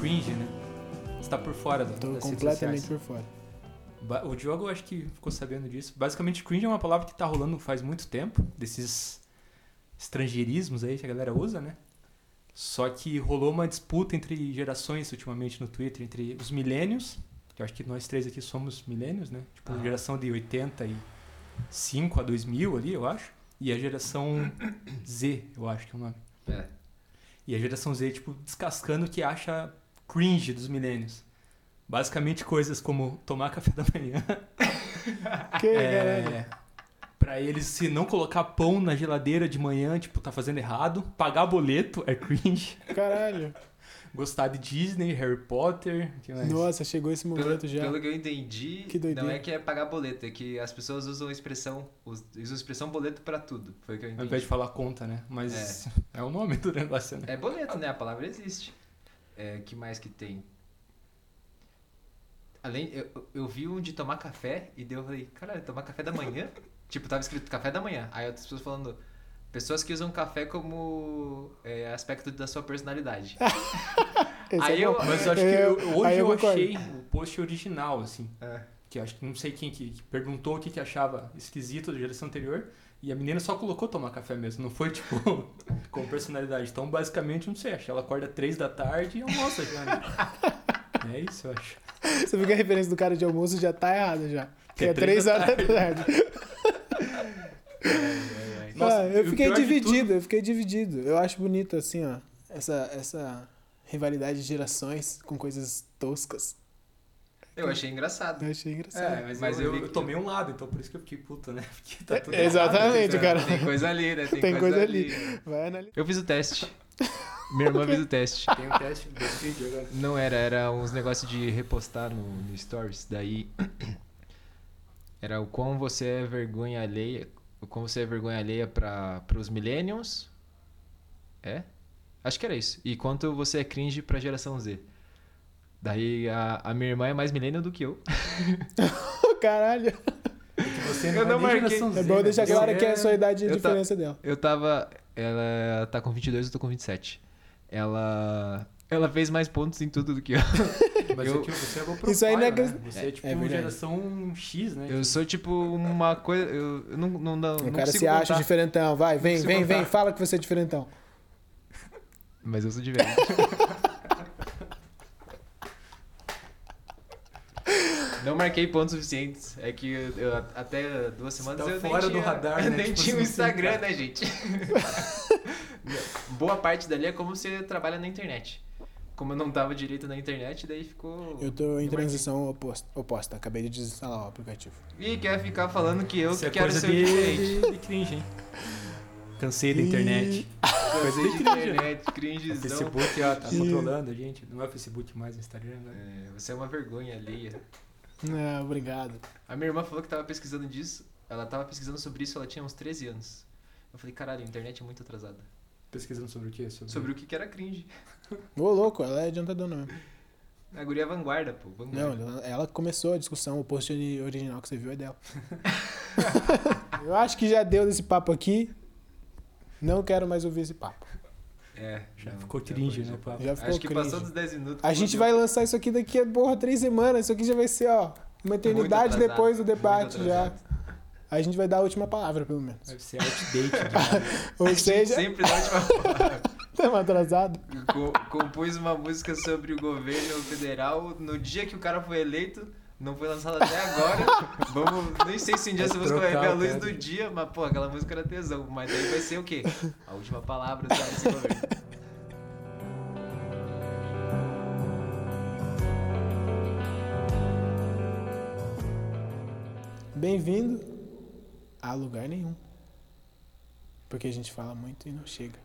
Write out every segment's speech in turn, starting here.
Cringe, né? Você tá por fora da, Tô das completamente por fora. O Diogo acho que ficou sabendo disso. Basicamente, cringe é uma palavra que tá rolando faz muito tempo, desses estrangeirismos aí que a galera usa, né? Só que rolou uma disputa entre gerações ultimamente no Twitter, entre os milênios, que eu acho que nós três aqui somos milênios, né? Tipo, geração de 85 a 2000 ali, eu acho. E a geração Z, eu acho que é o nome. É. E a geração Z, tipo, descascando o que acha cringe dos milênios. Basicamente coisas como tomar café da manhã, Que, é, pra eles, se não colocar pão na geladeira de manhã, tipo, tá fazendo errado. Pagar boleto é cringe. Caralho. Gostar de Disney, Harry Potter. que mais? Nossa, chegou esse Pelo, momento já. pelo que eu entendi, Que doideira. não é que é pagar boleto, é que as pessoas usam a expressão, us- usam a expressão boleto pra tudo. Foi o que eu Ao entendi. invés de falar conta, né? Mas é, o nome do negócio, né? É boleto, né? A palavra existe. É, que mais que tem? Além, eu, eu vi um de tomar café e daí eu falei, caralho, tomar café da manhã? Tipo, tava escrito café da manhã. Aí outras pessoas falando, pessoas que usam café como é, aspecto da sua personalidade. Aí é eu-. Mas eu acho É, que eu- hoje aí eu eu, achei o post original, assim. É. Que eu acho que não sei quem que, que perguntou o que, que achava esquisito da geração anterior. E a menina só colocou tomar café mesmo, não foi tipo com personalidade. Então, basicamente, não sei, acho ela acorda três da tarde e almoça já, né? É isso, eu acho. Você viu que a referência do cara de almoço já tá errada já. Que é é três 3 da horas da tarde. Nossa, ah, eu fiquei dividido, eu fiquei dividido. Eu acho bonito, assim, ó, essa, essa rivalidade de gerações com coisas toscas. Eu achei engraçado. Eu achei engraçado. É, mas, Mas eu, eu tomei um lado, então por isso que eu fiquei puto, né? Porque tá tudo É, exatamente, errado, cara. Tem coisa ali, né? Tem, Tem coisa, coisa ali. Vai analisar. Eu fiz o teste. Minha irmã fez o teste. Tem um teste desse vídeo agora. Não era, era uns negócios de repostar no, no Stories. Daí. Era o quão você é vergonha alheia. O quão você é vergonha alheia para os millennials. É? Acho que era isso. E quanto você é cringe pra geração Z. Daí a, a minha irmã é mais millennial do que eu. Caralho. Que você Eu é não nem marquei. É Z, bom né? deixar claro é- que a sua idade é a eu tá- diferença dela. Eu tava. Ela tá com 22, eu tô com 27. Ela. Ela fez mais pontos em tudo do que eu. Mas Eu- é que você é profile, Isso aí não é né? que- Você é, É, tipo é verdade. geração X, né? Eu sou tipo uma coisa. Eu, eu não, não, não, O não cara se acha contar, diferentão. Vai, vem, vem, vem. contar. Fala que você é diferentão. Mas eu sou diferente. Não marquei pontos suficientes. É que eu, eu- até duas semanas tá eu nem fora do tinha, radar, eu né? nem Tipo, tinha o você não Instagram, né, gente? Boa parte dali é como você trabalha na internet. Como eu não tava direito na internet, daí ficou. Eu tô em transição oposta. oposta. Acabei de desinstalar o aplicativo. E quer ficar falando que eu Isso é que quero coisa ser de, diferente. de, cringe, hein? Cansei da internet. Coisa de internet, O cringezão. Facebook ó, tá controlando a gente. Não é o Facebook mais, é o Instagram. Né? É, você é uma vergonha alheia. Ah, obrigado. A minha irmã falou que tava pesquisando disso. Ela tava pesquisando sobre isso, ela tinha uns 13 anos. Eu falei, caralho, a internet é muito atrasada. Pesquisando sobre o quê? Sobre, Sobre o que que era cringe. Ô, louco, ela é adiantadona mesmo. A guria é vanguarda, pô. Vanguarda. Não, ela- começou a discussão, o post ori- original que você viu é dela. Eu acho que já deu desse papo aqui. Não quero mais ouvir esse papo. É, Já não, ficou cringe, né, papo? Já ficou Acho que cringe. passou dos 10 minutos. A gente fodeu. vai lançar isso aqui daqui a porra, três semanas. Isso aqui já vai ser, ó, uma eternidade Muito depois do atrasado, debate já. A gente vai dar a última palavra, pelo menos. Deve ser outdate. né? Ou A gente seja, sempre dá última estamos atrasados. Co- compôs uma música sobre o governo federal no dia que o cara foi eleito. Não foi lançada até agora. Vamos, nem sei se um dia Vai essa música vai ver a luz cara. do dia, mas pô, aquela música era tesão. Mas daí vai ser o quê? A última palavra desse governo. Bem-vindo a lugar nenhum. Porque a gente fala muito e não chega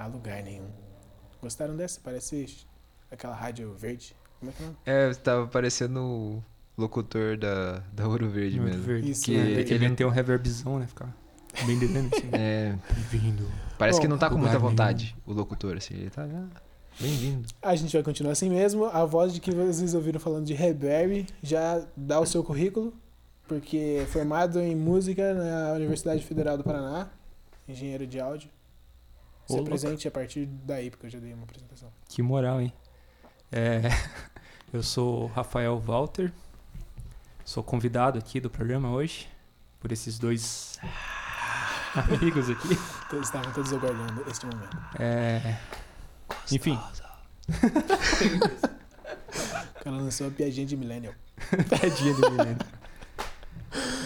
a lugar nenhum. Gostaram dessa? Parece aquela rádio verde. Como é que é? É, tava parecendo o locutor da, da Ouro Verde Olho mesmo. verde. Isso, Que né? Tem que ele- meter um reverbzão, né? Ficar bem devendo assim. É, Bem-vindo. parece que Bom, não tá com muita vontade, o locutor, assim. Ele tá. ah, Bem-vindo. A gente vai continuar assim mesmo. A voz de que vocês ouviram falando de Reberry já dá o seu currículo, porque é formado em música na Universidade Federal do Paraná, engenheiro de áudio. Ô, Se louco. apresente a partir daí, porque eu já dei uma apresentação. Que moral, hein? É, eu sou Rafael Walter, sou convidado aqui do programa hoje por esses dois amigos aqui. Todos estavam todos aguardando este momento. É, enfim, O cara lançou uma piadinha de Millennial. Tadinha do menino.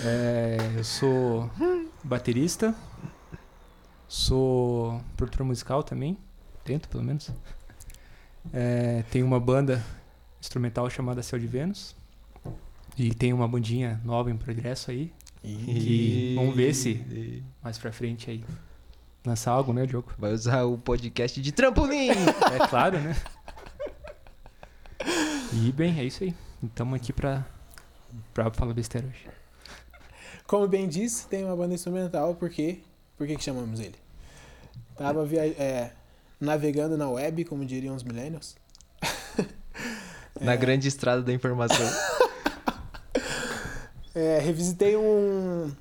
É, eu sou baterista, sou produtor musical também, tento pelo menos. É, tenho uma banda instrumental chamada Céu de Vênus. E tem uma bandinha nova em progresso aí. E vamos ver se- Mais pra frente aí. Lançar algo, né, Diogo? Vai usar o podcast de trampolim! É claro, né? E bem, é isso aí. Estamos aqui pra, pra falar besteira hoje. Como bem disse, tem uma banda instrumental, por quê? Por que, que chamamos ele? Tava via é, navegando na web, como diriam os millennials. Na grande estrada da informação. É, revisitei um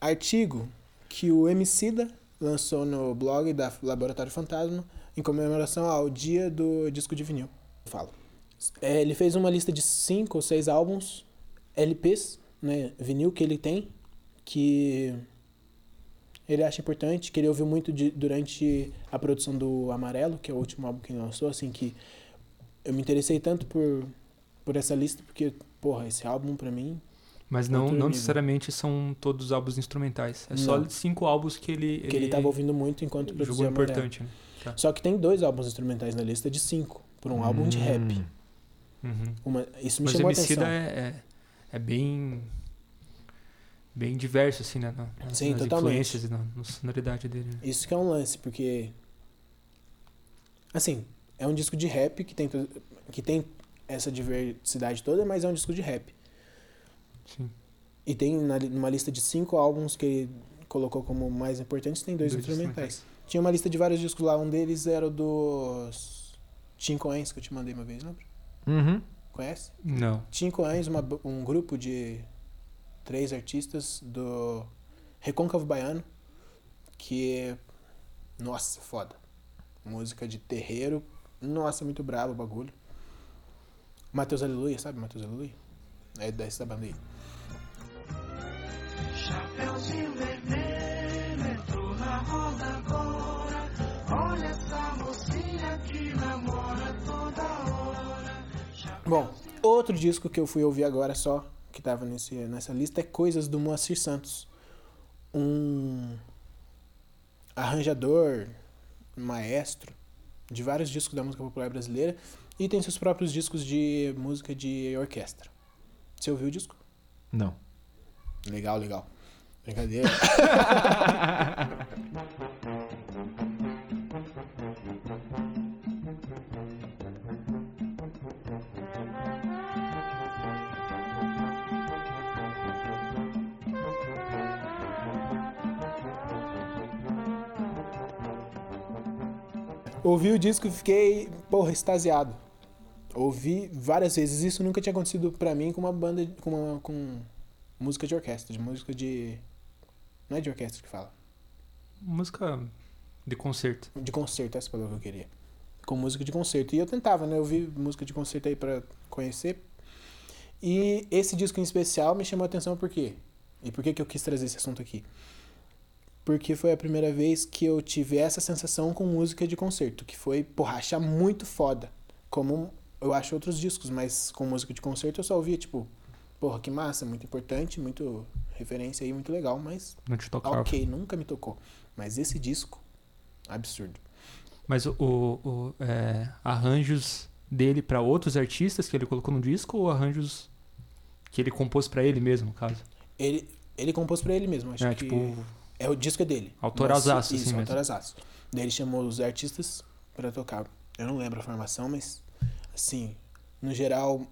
artigo que o Emicida lançou no blog da Laboratório Fantasma em comemoração ao dia do disco de vinil. Falo. É, ele fez uma lista de cinco ou seis álbuns, LPs, né, vinil que ele tem, que ele acha importante, que ele ouviu muito de- durante a produção do Amarelo, que é o último álbum que ele lançou, assim, que eu me interessei tanto por, por essa lista, porque, porra, esse álbum pra mim Mas não, não necessariamente são todos álbuns instrumentais. É só Não. cinco álbuns que ele, que ele tava ouvindo muito enquanto produzia Amarelo. importante, né? Só que tem dois álbuns instrumentais na lista de cinco, por um álbum de rap. Hum. Uhum. Uma, isso me Mas chamou a atenção. é, é, é bem bem diverso, assim, né? Na, Sim, nas totalmente. influências e na, na sonoridade dele. né? Isso que é um lance, porque. Assim, é um disco de rap que tem, que tem essa diversidade toda, mas é um disco de rap. Sim. E tem na, numa lista de cinco álbuns que ele colocou como mais importantes, tem dois, Dois instrumentais. Tinha uma lista de vários discos lá, um deles era o dos Tincoens, que eu te mandei uma vez, lembra? Uhum. Conhece? Não. Tincoens, uma, b- um grupo de três artistas do Recôncavo Baiano, que nossa, foda. Música de terreiro, nossa, muito brabo o bagulho. Matheus Aleluia, sabe Matheus Aleluia? É dessa banda aí. Chapeuzinho vermelho entrou na roda agora. Olha essa mocinha que namora toda hora. Bom, outro disco que eu fui ouvir agora só, que tava nesse, nessa lista, é Coisas do Moacir Santos. Um arranjador, maestro de vários discos da música popular brasileira e tem seus próprios discos de música de orquestra. Você ouviu o disco? Não. Legal, legal. Brincadeira. Ouvi o disco e fiquei, porra, extasiado. Ouvi várias vezes. Isso nunca tinha acontecido pra mim com uma banda, com, uma, com música de orquestra, de música de. Não é de orquestra que fala. Música de concerto. De concerto, essa palavra que eu queria. Com música de concerto. E eu tentava, né? Eu vi música de concerto aí pra conhecer. E esse disco em especial me chamou a atenção por quê? E por que, que eu quis trazer esse assunto aqui? Porque foi a primeira vez que eu tive essa sensação com música de concerto, que foi, porra, achar muito foda. Como eu acho outros discos, mas com música de concerto eu só ouvia, tipo, porra, que massa, muito importante, muito referência aí, muito legal, mas Não te tocava. ok, nunca me tocou. Mas esse disco, absurdo. Mas o, o- é, arranjos dele pra outros artistas que ele colocou no disco ou arranjos que ele compôs pra ele mesmo, no caso? Ele, ele compôs pra ele mesmo, acho é, que tipo, é o disco é dele. Autorzaço, Mas- assim Isso, mesmo. autorzaço. Daí ele chamou os artistas pra tocar. Eu não lembro a formação, mas assim, no geral,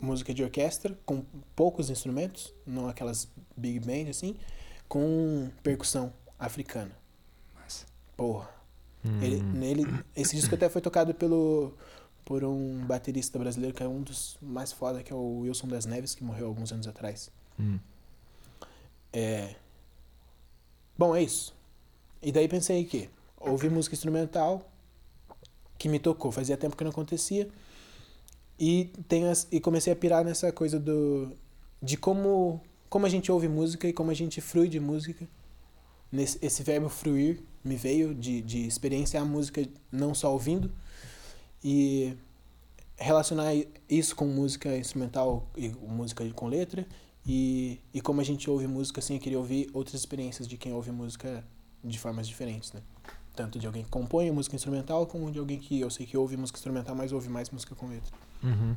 música de orquestra com poucos instrumentos, não aquelas big band assim, com percussão africana. Massa. Porra. Hum. Ele, nele, esse disco até foi tocado pelo por um baterista brasileiro que é um dos mais foda, que é o Wilson das Neves, que morreu alguns anos atrás. Hum. É. Bom, é isso. E daí pensei que ouvi música instrumental que me tocou, fazia tempo que não acontecia. E as, e comecei a pirar nessa coisa do de como como a gente ouve música e como a gente frui de música. Nesse, esse verbo fruir me veio de, de experienciar a música não só ouvindo e relacionar isso com música instrumental e música com letra e, e como a gente ouve música assim, eu queria ouvir outras experiências de quem ouve música de formas diferentes, né? Tanto de alguém que compõe música instrumental, como de alguém que eu sei que ouve música instrumental, mas ouve mais música com letra. Uhum.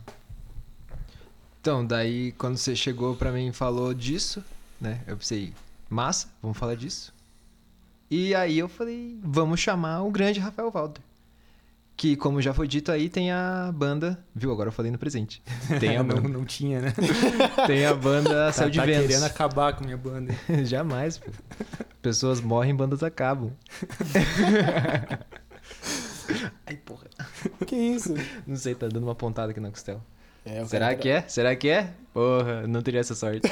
Então, daí quando você chegou pra mim e falou disso, né? Eu pensei, massa, vamos falar disso. E aí eu falei, vamos chamar o grande Rafael Walter. Que, como já foi dito aí, tem a banda. Viu? Agora eu falei no presente. Tem a não, banda. não tinha, né? Tem a banda Tá, Céu de tá Vênus. querendo acabar com a minha banda. Jamais, pô. Pessoas morrem, bandas acabam. Ai, porra. Que isso? Não sei, tá dando uma pontada aqui na costela. É, Será que é? Será que é? Porra, não teria essa sorte.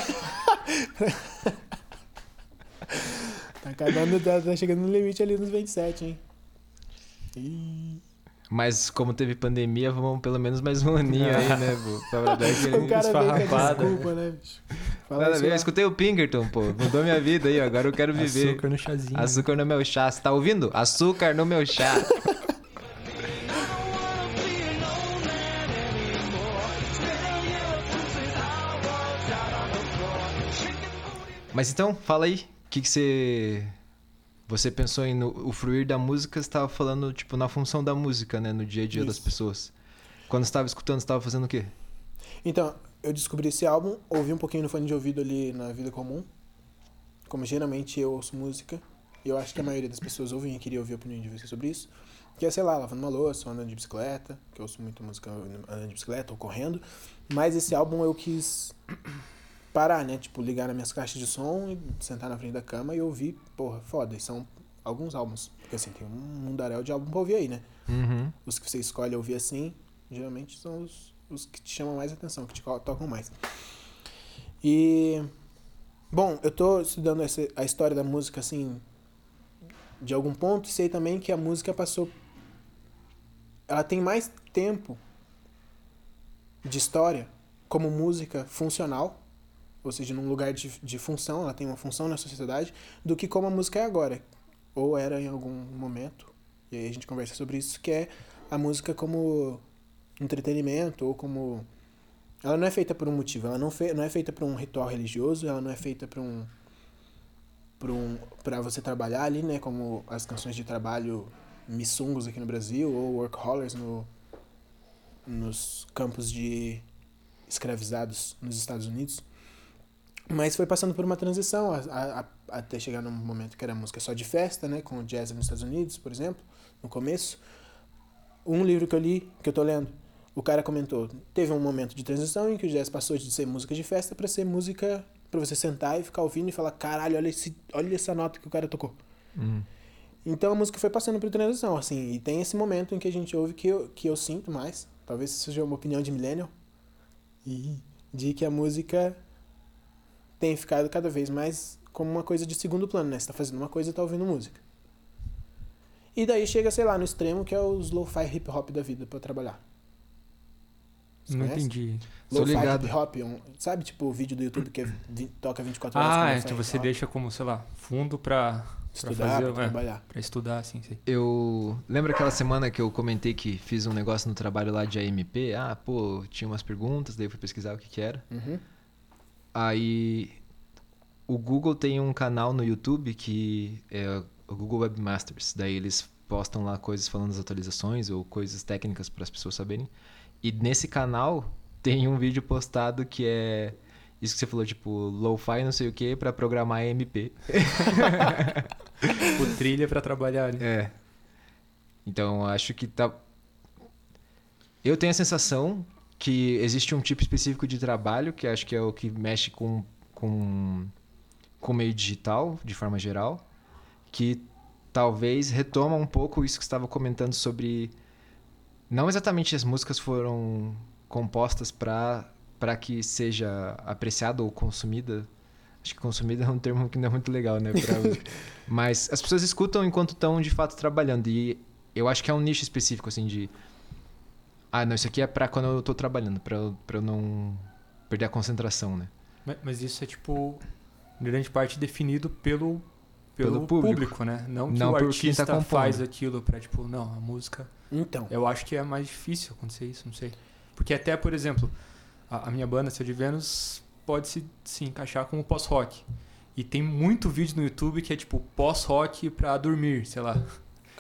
Tá acabando, tá, tá chegando no limite ali nos 27, hein? Ih. Mas como teve pandemia, vamos pelo menos mais um aninho aí, né, pô? Pra dar aquele... esfarrapada. desculpa, né, bicho? Fala Nada eu escutei o Pinkerton, pô. Mudou minha vida aí, ó. agora eu quero viver. Açúcar no chazinho. Açúcar no meu chá. Você tá ouvindo? Açúcar no meu chá. Mas então, fala aí. O que, que você. Você pensou em no, o fruir da música, você tava falando, tipo, na função da música, né? No dia a dia das Isso. pessoas. Quando você tava escutando, você tava fazendo o quê? Então, eu descobri esse álbum, ouvi um pouquinho no fone de ouvido ali na vida comum. Como geralmente eu ouço música, e eu acho que a maioria das pessoas ouvem e queria ouvir a opinião de vocês sobre isso. Que é, sei lá, lavando uma louça, ou andando de bicicleta, que eu ouço muito música andando de bicicleta ou correndo. Mas esse álbum eu quis parar, né? Tipo, ligar nas minhas caixas de som e sentar na frente da cama e ouvir, porra, foda. E são alguns álbuns. Porque assim, tem um mundaréu de álbum pra ouvir aí, né? Uhum. Os que você escolhe ouvir assim, geralmente são os, os que te chamam mais atenção, que te tocam mais. E. Bom, eu tô estudando essa, a história da música, assim, de algum ponto, e sei também que a música passou. Ela tem mais tempo de história como música funcional, ou seja, num lugar de, de função, ela tem uma função na sociedade, do que como a música é agora, ou era em algum momento. E aí a gente conversa sobre isso, que é a música como entretenimento ou como ela não é feita por um motivo, ela não, fe... não é feita por um ritual religioso, ela não é feita por um por um para você trabalhar ali, né, como as canções de trabalho missungos aqui no Brasil ou workhollers no nos campos de escravizados nos Estados Unidos. Mas foi passando por uma transição a- a- a- até chegar num momento que era música só de festa, né, com o jazz nos Estados Unidos, por exemplo, no começo. Um livro que eu li, que eu tô lendo, o cara comentou, teve um momento de transição em que o jazz passou de ser música de festa para ser música para você sentar e ficar ouvindo e falar, caralho, olha, esse, olha essa nota que o cara tocou. Uhum. Então a música foi passando por transição, assim, e tem esse momento em que a gente ouve que eu, que eu sinto mais, talvez seja uma opinião de millennial, e de que a música tem ficado cada vez mais como uma coisa de segundo plano, né? Você tá fazendo uma coisa e tá ouvindo música. E daí chega, sei lá, no extremo que é os lo-fi hip hop da vida pra trabalhar. Você Não conhece? entendi. Lo-fi ligado. hip hop, um- sabe tipo o vídeo do YouTube que é vi- toca 24 horas Ah, com é, então você deixa como, sei lá, fundo pra, pra estudar, fazer, pra é, trabalhar. pra estudar, assim, sei. Eu. Lembra aquela semana que eu comentei que fiz um negócio no trabalho lá de AMP? Ah, pô, tinha umas perguntas, daí eu fui pesquisar o que, que era. Uhum. Aí. O Google tem um canal no YouTube que é o Google Webmasters. Daí eles postam lá coisas falando das atualizações ou coisas técnicas para as pessoas saberem. E nesse canal tem um vídeo postado que é isso que você falou, tipo, lo-fi não sei o que para programar AMP. Tipo, trilha pra trabalhar ali. É. Então, acho que tá. Eu tenho a sensação que existe um tipo específico de trabalho, que acho que é o que mexe com, com, com o meio digital, de forma geral, que talvez retoma um pouco isso que você estava comentando sobre. Não exatamente as músicas foram compostas para para que seja apreciada ou consumida. Acho que consumida é um termo que não é muito legal, né? pra- Mas as pessoas escutam enquanto estão de fato trabalhando. E eu acho que é um nicho específico, assim, de. Ah, não, isso aqui é pra quando eu tô trabalhando, pra eu, pra eu não perder a concentração, né? Ma- Mas isso é, tipo, em grande parte definido pelo, pelo, Pelo público. público. né? Não que Não o tá artista compondo. faz aquilo pra, tipo, não, a música... Então, Eu acho que é mais difícil acontecer isso, não sei. Porque até, por exemplo, a, a minha banda, Seu de Vênus, pode se, se encaixar como pós-rock. E tem muito vídeo no YouTube que é, tipo, pós-rock pra dormir, sei lá.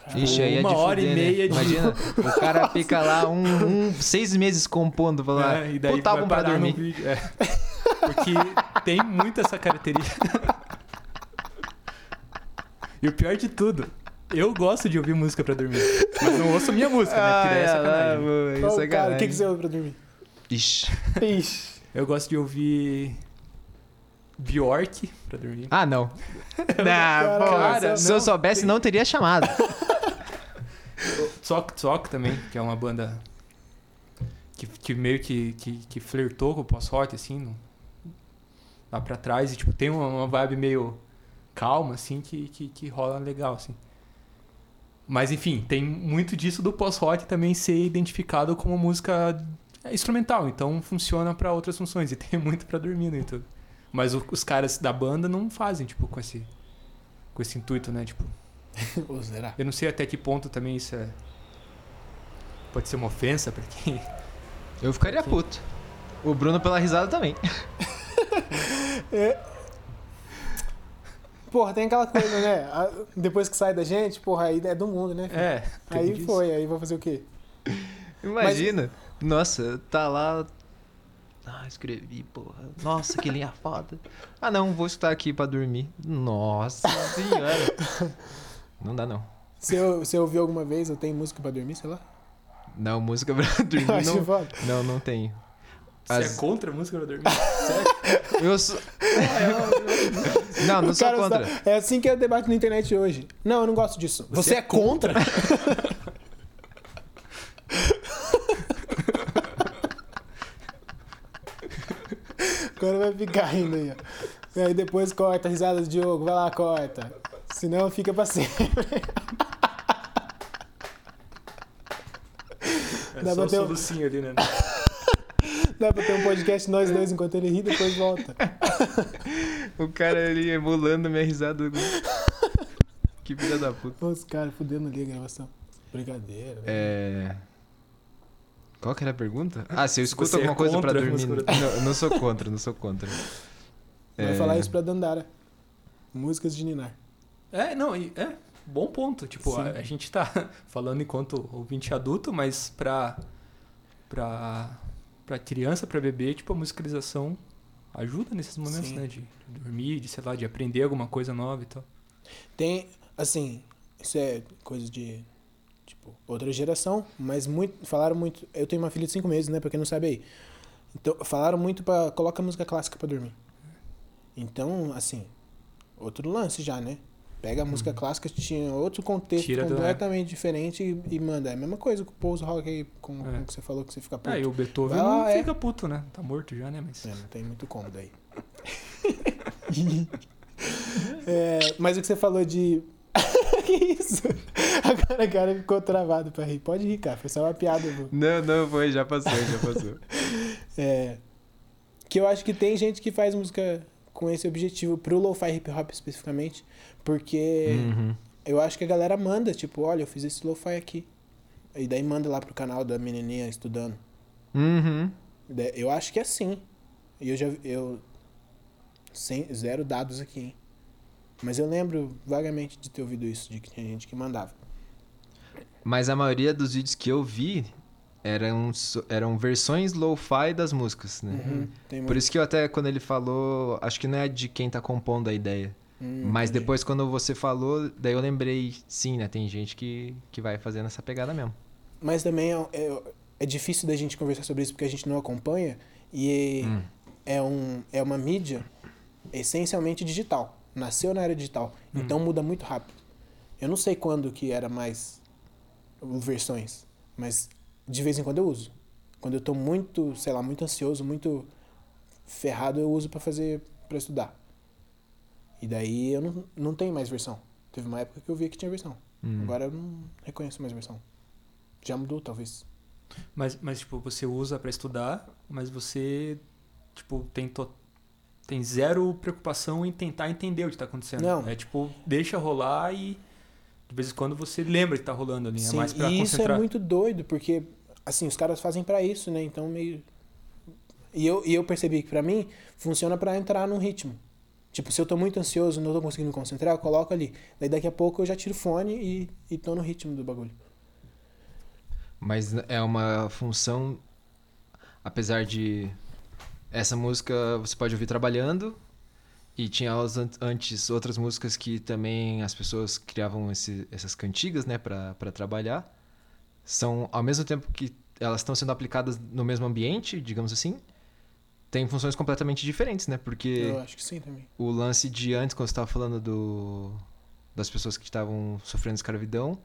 Cara, Ixi, aí é uma de hora e né? meia de- Imagina, o cara fica lá um, um- seis meses compondo, fala, É, e daí vai álbum pra dormir. vídeo. É. Porque tem muito essa característica. E o pior de tudo, eu gosto de ouvir música pra dormir. Mas não ouço minha música, né? Porque daí é sacanagem. Ô, Isso é cara, o que, que você ouve pra dormir? Ixi. Ixi. Eu gosto de ouvir Bjork pra dormir. Ah, não. não, Cara, pô, se eu não, soubesse, tem- não teria chamado. Tsok Tsok também, que é uma banda que, que meio que, que, que flertou com o pós-rock, assim, no- lá pra trás. E, tipo, tem uma, uma vibe meio calma, assim, que, que, que rola legal, assim. Mas, enfim, tem muito disso do pós-rock também ser identificado como música instrumental. Então, funciona pra outras funções. E tem muito pra dormir no YouTube. Mas os caras da banda não fazem, tipo, com esse, com esse intuito, né? Tipo, Ou será? eu não sei até que ponto também isso é. Pode ser uma ofensa pra quem. Eu ficaria puto. O Bruno pela risada também. Porra, tem aquela coisa, né? A- Depois que sai da gente, porra, aí é do mundo, né? filho? É, aí disso. foi, aí vou fazer o quê? Imagina. Nossa, tá lá. Ah, escrevi, porra. Nossa, que linha foda. Ah, não, vou escutar aqui pra dormir. Nossa senhora. Não dá, não. Você, você ouviu alguma vez, eu tenho música pra dormir, sei lá? Não, música pra dormir não, foda. não, não tenho. Você As- é contra a música pra dormir? Sério? Eu sou... Não, não O sou contra. está- É assim que é o debate na internet hoje. Não, eu não gosto disso. Você, Você é é contra? Agora vai ficar rindo aí, ó. E aí depois corta a risada do Diogo. Vai lá, corta. Senão fica pra sempre. É Dá só pra o ter um- solucinho ali, né? Dá pra ter um podcast nós dois enquanto ele ri, depois volta. O cara ali emulando minha risada. Que filha da puta. Os caras fudendo ali a gravação. Brincadeira. né? É. Qual que era a pergunta? Ah, se eu escuto você é alguma coisa pra dormir. Não, não sou contra, não sou contra. Vai É, falar isso pra Dandara. Músicas de Ninar. É, não, é. Bom ponto. Tipo, a, a gente tá falando enquanto ouvinte adulto, mas pra. pra. pra criança, pra bebê, tipo, a musicalização ajuda nesses momentos, Sim. né? De, de dormir, de, sei lá, de aprender alguma coisa nova e tal. Tem, assim, isso é coisa de, tipo, outra geração, mas muito, falaram muito, eu tenho uma filha de 5 meses, né, pra quem não sabe aí. Então, falaram muito pra, coloca música clássica pra dormir. Então, assim, outro lance já, né? Pega a música clássica, tinha outro contexto Tira do- completamente diferente e, e manda. É a mesma coisa com o Pulse Rock aí, com, É. com o que você falou que você fica puto. Ah, e o Beethoven Vai lá, não é. fica puto, né? Tá morto já, né? Mas. É, não tem muito como daí. É, mas o que você falou de. que isso? Agora o cara ficou travado pra rir. Pode rir, cara. Foi só uma piada. vô. Não, não, foi, já passou, já passou. É, que eu acho que tem gente que faz música com esse objetivo, pro lo-fi hip hop especificamente, porque Uhum. eu acho que a galera manda, tipo, olha, eu fiz esse lo-fi aqui. E daí manda lá pro canal da menininha estudando. Uhum. Eu acho que é assim. E eu já. Eu. Sem, zero dados aqui, hein? Mas eu lembro vagamente de ter ouvido isso, de que tinha gente que mandava. Mas a maioria dos vídeos que eu vi eram, eram versões lo-fi das músicas, né? Uhum, tem Por muito- isso que eu até, quando ele falou, acho que não é de quem tá compondo a ideia. Hum, Mas entendi. depois, quando você falou, daí eu lembrei, sim, né? Tem gente que, que vai fazendo essa pegada mesmo. Mas também é, é, é difícil da gente conversar sobre isso porque a gente não acompanha. E Hum. é, um, é uma mídia essencialmente digital. Nasceu na era digital. Então muda muito rápido. Eu não sei quando que era mais versões, mas de vez em quando eu uso. Quando eu tô muito, sei lá, muito ansioso, muito ferrado, eu uso pra fazer, para estudar. E daí eu não, não tenho mais versão. Teve uma época que eu via que tinha versão. Hum. Agora eu não reconheço mais versão. Já mudou, talvez. Mas, mas, tipo, você usa pra estudar, mas você, tipo, tem, to- tem zero preocupação em tentar entender o que tá acontecendo. Não. É tipo, deixa rolar e de vez em quando você lembra que tá rolando ali. Sim, é mais pra e isso concentrar. é muito doido, porque, assim, os caras fazem pra isso, né? Então, meio... E eu, e eu percebi que pra mim, funciona pra entrar num ritmo. Tipo, se eu tô muito ansioso, não tô conseguindo me concentrar, eu coloco ali. Daí daqui a pouco eu já tiro o fone e, e tô no ritmo do bagulho. Mas é uma função, apesar de essa música você pode ouvir trabalhando e tinha antes outras músicas que também as pessoas criavam esse- essas cantigas, né, para trabalhar. São ao mesmo tempo que elas estão sendo aplicadas no mesmo ambiente, digamos assim, tem funções completamente diferentes, né? Porque Eu acho que sim também. o lance de antes, quando você estava falando do, das pessoas que estavam sofrendo escravidão,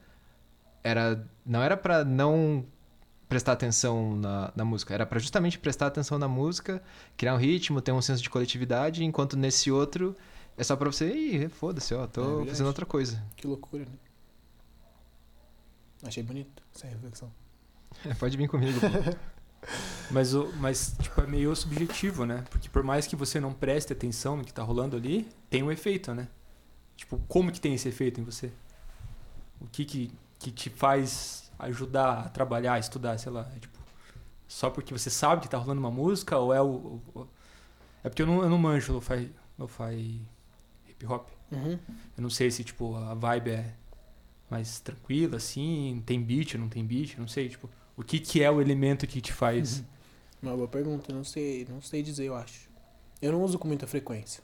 era, não era para não prestar atenção na, na música, era para justamente prestar atenção na música, criar um ritmo, ter um senso de coletividade, enquanto nesse outro é só pra você, ih, foda-se, ó, É tô verdade. fazendo outra coisa. Que loucura, né? Achei bonito essa reflexão. Pode vir comigo. Mas, o, mas tipo, é meio subjetivo, né? Porque por mais que você não preste atenção no que tá rolando ali, tem um efeito, né? Tipo, como que tem esse efeito em você? O que que, que te faz ajudar a trabalhar, a estudar, sei lá? É, tipo, só porque você sabe que tá rolando uma música ou é o... o- é porque eu não, eu não manjo lo-fi, lo-fi hip hop. Uhum. Eu não sei se, tipo, a vibe é mais tranquila, assim, tem beat, não tem beat, não sei, tipo... O que que é o elemento que te faz... Uma boa pergunta, não sei, não sei dizer, eu acho. Eu não uso com muita frequência.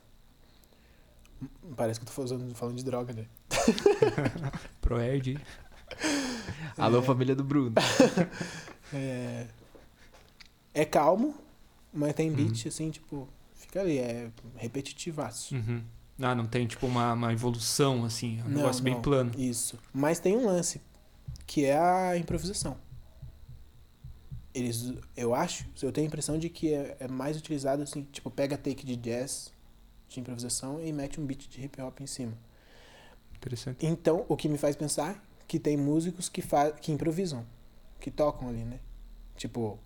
Parece que eu tô falando, falando de droga, né? Proerd. Alô, família do Bruno. É, é calmo, mas tem beat, assim, tipo, fica ali, é repetitivaço. Uhum. Ah, não tem tipo uma, uma evolução assim, é um Não, negócio bem não. plano. Isso. Mas tem um lance, que é a improvisação. Eles, eu acho, eu tenho a impressão de que é, é mais utilizado assim, tipo, pega take de jazz, de improvisação e mete um beat de hip hop em cima. Interessante. Então, o que me faz pensar que tem músicos que, fa que improvisam, que tocam ali, né? Tipo,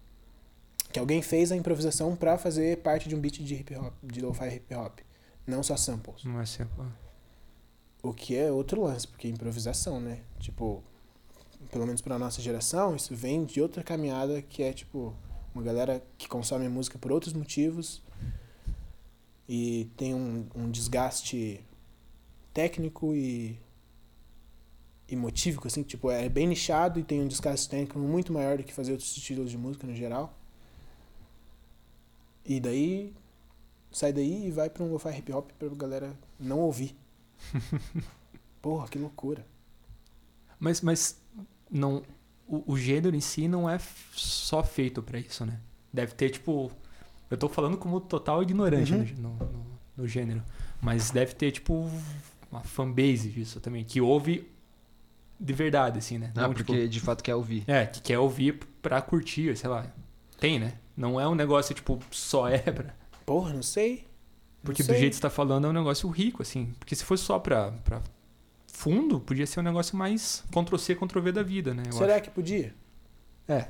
que alguém fez a improvisação pra fazer parte de um beat de hip hop, de lo-fi hip hop, não só samples. Não é sempre. O que é outro lance, porque é improvisação, né? Tipo, pelo menos pra nossa geração, isso vem de outra caminhada que é tipo uma galera que consome a música por outros motivos e tem um, um desgaste técnico e emotivo, assim, tipo, é bem nichado e tem um desgaste técnico muito maior do que fazer outros estilos de música no geral. E daí sai daí e vai pra um lo-fi hip hop pra galera não ouvir. Porra, que loucura. Mas, mas não, o, o gênero em si não é só feito pra isso, né? Deve ter tipo. Eu tô falando como total ignorante Uhum. no, gê- no, no- no gênero. Mas deve ter tipo uma fanbase disso também, que ouve de verdade, assim, né? Ah, Não, porque tipo, de fato quer ouvir. é, que quer ouvir pra curtir, sei lá. Tem, né? Não é um negócio tipo só é pra. Porra, não sei. Não Porque do sei. jeito que você tá falando é um negócio rico, assim. Porque se fosse só pra, pra fundo, podia ser um negócio mais Ctrl-C, Ctrl-V da vida, né? Será acho. que podia? É.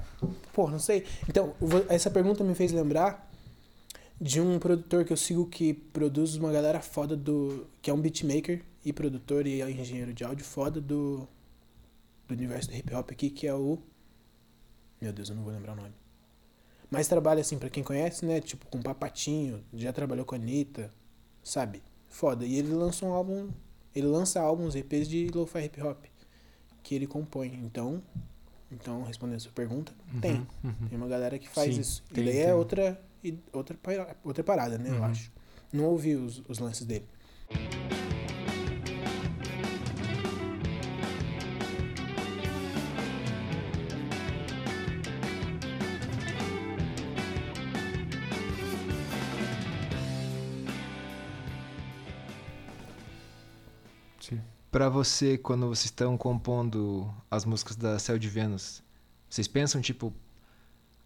Porra, não sei. Então, essa pergunta me fez lembrar de um produtor que eu sigo que produz uma galera foda do. que é um beatmaker e produtor e engenheiro de áudio foda do. do universo do hip hop aqui, que é o. Meu Deus, eu não vou lembrar o nome. Mas trabalha assim, pra quem conhece, né? Tipo, com Papatinho, já trabalhou com a Anitta, sabe? Foda. E ele lança um álbum. Ele lança álbuns, EPs de lo-fi hip hop. Que ele compõe. Então. Então, respondendo a sua pergunta, tem. Uhum, uhum. Tem uma galera que faz Sim, isso. tem, e daí tem. é outra, e outra, outra parada, né? Eu Uhum. acho. Não ouvi os, os lances dele. Pra você, quando vocês estão compondo as músicas da Céu de Vênus, vocês pensam tipo,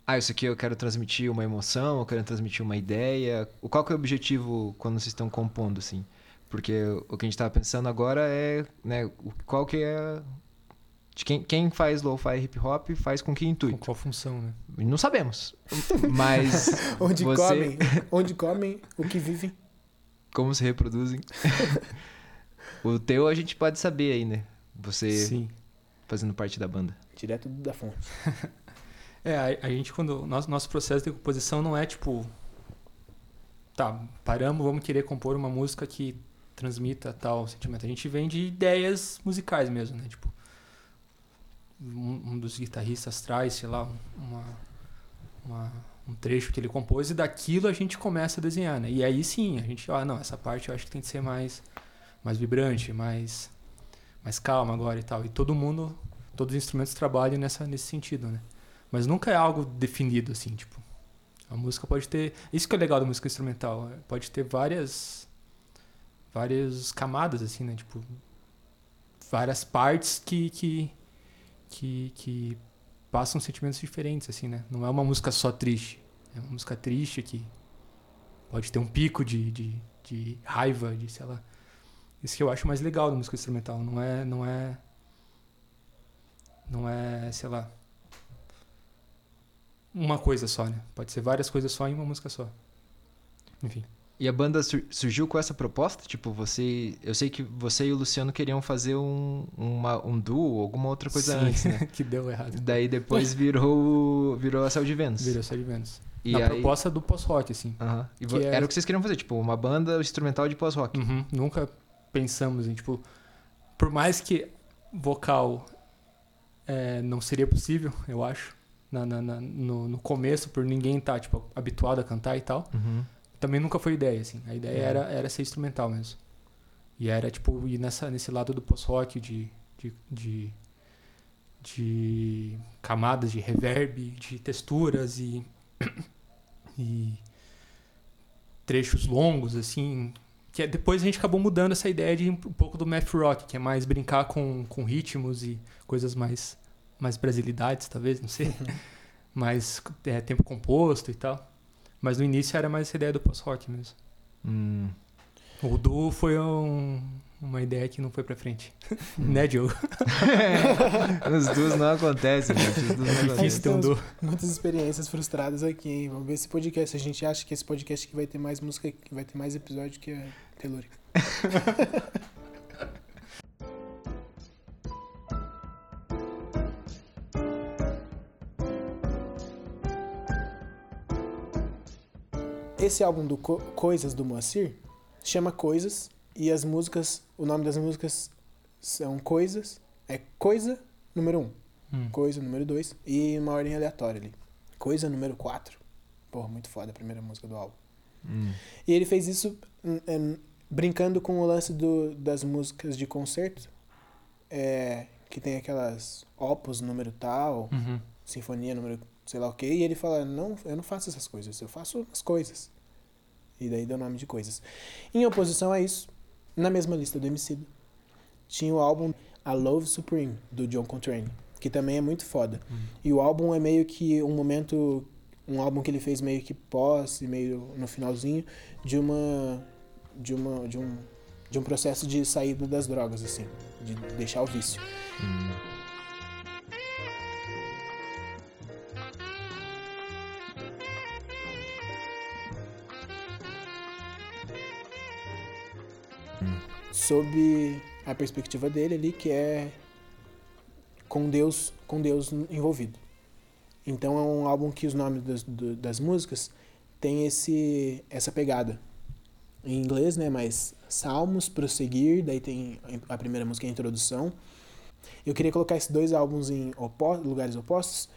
ah, isso aqui eu quero transmitir uma emoção, eu quero transmitir uma ideia. O qual que é o objetivo quando vocês estão compondo assim? Porque o que a gente tava pensando agora é, né, qual que é de quem, quem faz lo-fi hip hop faz com que Com intuito? qual função, né? Não sabemos. Mas Onde você- comem, onde comem, o que vivem. como se reproduzem. o teu a gente pode saber aí, né? Você Sim. fazendo parte da banda. Direto da fonte. É, a, a gente quando nosso nosso processo de composição não é tipo tá, paramos, vamos querer compor uma música que transmita tal sentimento. A gente vem de ideias musicais mesmo, né? Tipo um, um dos guitarristas traz, sei lá, uma, uma- um trecho que ele compôs e daquilo a gente começa a desenhar, né? E aí sim, a gente, ah, não, essa parte eu acho que tem que ser mais mais vibrante, mais mais calma agora e tal. E todo mundo, todos os instrumentos trabalham nessa nesse sentido, né? Mas nunca é algo definido, assim, tipo. A música pode ter. Isso que é legal da música instrumental. é, Pode ter várias. Várias camadas, assim, né? Tipo. Várias partes que. que, que, que passam sentimentos diferentes, assim, né? Não é uma música só triste. É uma música triste que. Pode ter um pico de, de, de raiva, de sei lá. Isso que eu acho mais legal da música instrumental. Não é. Não é. Não é, sei lá uma coisa só, né? Pode ser várias coisas só em uma música só. Enfim. E a banda sur- surgiu com essa proposta? Tipo, você. Eu sei que você e o Luciano queriam fazer um, uma, um duo, alguma outra coisa Sim, antes, né? que deu errado. Daí depois virou, virou a Céu de Vênus. Virou só de Vênus. E Na aí- proposta do pós-rock, assim. Vo- que é- Era o que vocês queriam fazer, tipo, uma banda instrumental de pós-rock. Uhum. Nunca pensamos em, tipo... Por mais que vocal é, não seria possível, eu acho, na, na- na- no, no começo, por ninguém estar, tipo, habituado a cantar e tal, Uhum. também nunca foi ideia, assim. A ideia Uhum. era, era ser instrumental mesmo. E era, tipo, ir nessa, nesse lado do post-rock, de, de, de, de camadas de reverb, de texturas e, e trechos longos, assim. Que é- depois a gente acabou mudando essa ideia de um pouco do math rock, que é mais brincar com, com ritmos e coisas mais, mais brasilidades, talvez, não sei. mais é, tempo composto e tal. Mas no início era mais essa ideia do post-rock mesmo. Hum. O duo foi um- uma ideia que não foi pra frente. né, Diogo? Os duos não acontecem, gente. Os duos não Difícil acontecem. duo. Muitas experiências frustradas aqui, hein? Vamos ver esse podcast. A gente acha que esse podcast aqui vai ter mais música, que vai ter mais episódio que a Telúrica. Esse álbum do Co- Coisas do Moacir chama Coisas e as músicas, o nome das músicas são Coisas, é Coisa número 1. Um. Hum. Coisa número 2 e uma ordem aleatória ali. Coisa número 4. Porra, muito foda a primeira música do álbum. Hum. E ele fez isso hum, hum, brincando com o lance do, das músicas de concerto, é, que tem aquelas opus número tal, Uhum. sinfonia número sei lá o que, e ele fala, não, eu não faço essas coisas, eu faço as coisas. E daí deu o nome de coisas. Em oposição a isso, na mesma lista do Emicida, tinha o álbum A Love Supreme, do John Coltrane, que também é muito foda. E o álbum é meio que um momento, um álbum que ele fez meio que pós meio no finalzinho de uma de uma de um de um processo de saída das drogas assim, de deixar o vício. Hum. Sob a perspectiva dele ali, que é com Deus, com Deus envolvido. Então é um álbum que os nomes das, das músicas tem esse essa pegada. Em inglês, né, mas Salmos, Prosseguir, daí tem a primeira música a introdução. Eu queria colocar esses dois álbuns em lugares opostos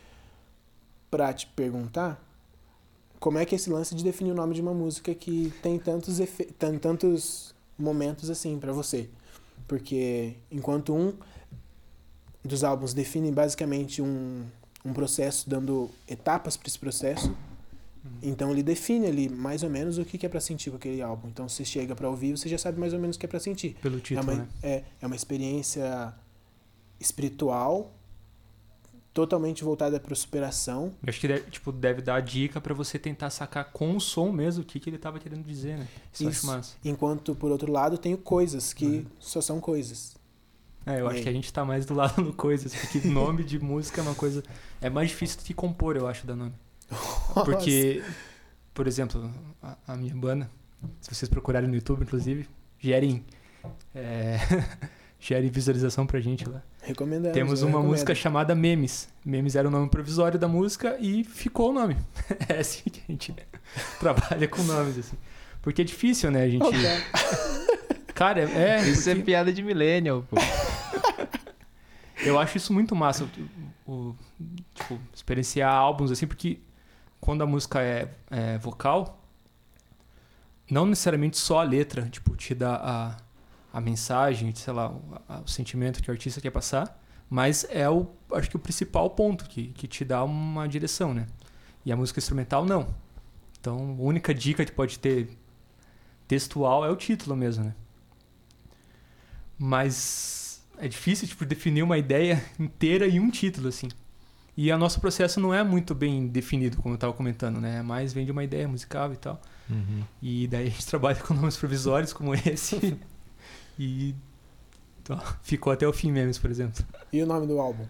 pra te perguntar como é que é esse lance de definir o nome de uma música que tem tantos tan- tantos momentos assim pra você. Porque enquanto um dos álbuns define basicamente um, um processo, dando etapas para esse processo, Então ele define ali mais ou menos o que que é pra sentir com aquele álbum. Então você chega pra ouvir, você já sabe mais ou menos o que é pra sentir. Pelo É título, uma, né? é, é uma experiência espiritual, totalmente voltada para superação. Eu acho que deve, tipo, deve dar a dica pra você tentar sacar com o som mesmo o que, que ele tava querendo dizer, né? Isso, Isso. massa. Enquanto, por outro lado, tenho coisas que Uhum. só são coisas. É, eu E acho aí? que a gente tá mais do lado do coisas, porque nome de música é uma coisa. É mais difícil do que compor, eu acho, da nome. Porque, por exemplo, a, a minha banda, se vocês procurarem no YouTube, inclusive, gerem. É, gerem visualização pra gente lá. Recomendamos. Temos eu uma recomendo. música chamada Memes. Memes era o nome provisório da música e ficou o nome. É assim que a gente trabalha com nomes, assim. Porque é difícil, né, a gente. Oh, cara. É. é Isso é porque- piada de millennial, pô. Eu acho isso muito massa, o, o- tipo, experienciar álbuns assim, porque quando a música é, é vocal, não necessariamente só a letra, tipo, te dá a, a mensagem, sei lá, o, sentimento que o artista quer passar, mas é o, acho que o principal ponto que, que te dá uma direção, né? E a música instrumental, não. Então, a única dica que pode ter textual é o título mesmo, né? Mas é difícil, tipo, definir uma ideia inteira em um título, assim. E o nosso processo não é muito bem definido, como eu estava comentando, né? É Mais vem de uma ideia musical e tal. Uhum. E daí a gente trabalha com nomes provisórios como esse. e então, ficou até o fim memes, por exemplo. E o nome do álbum?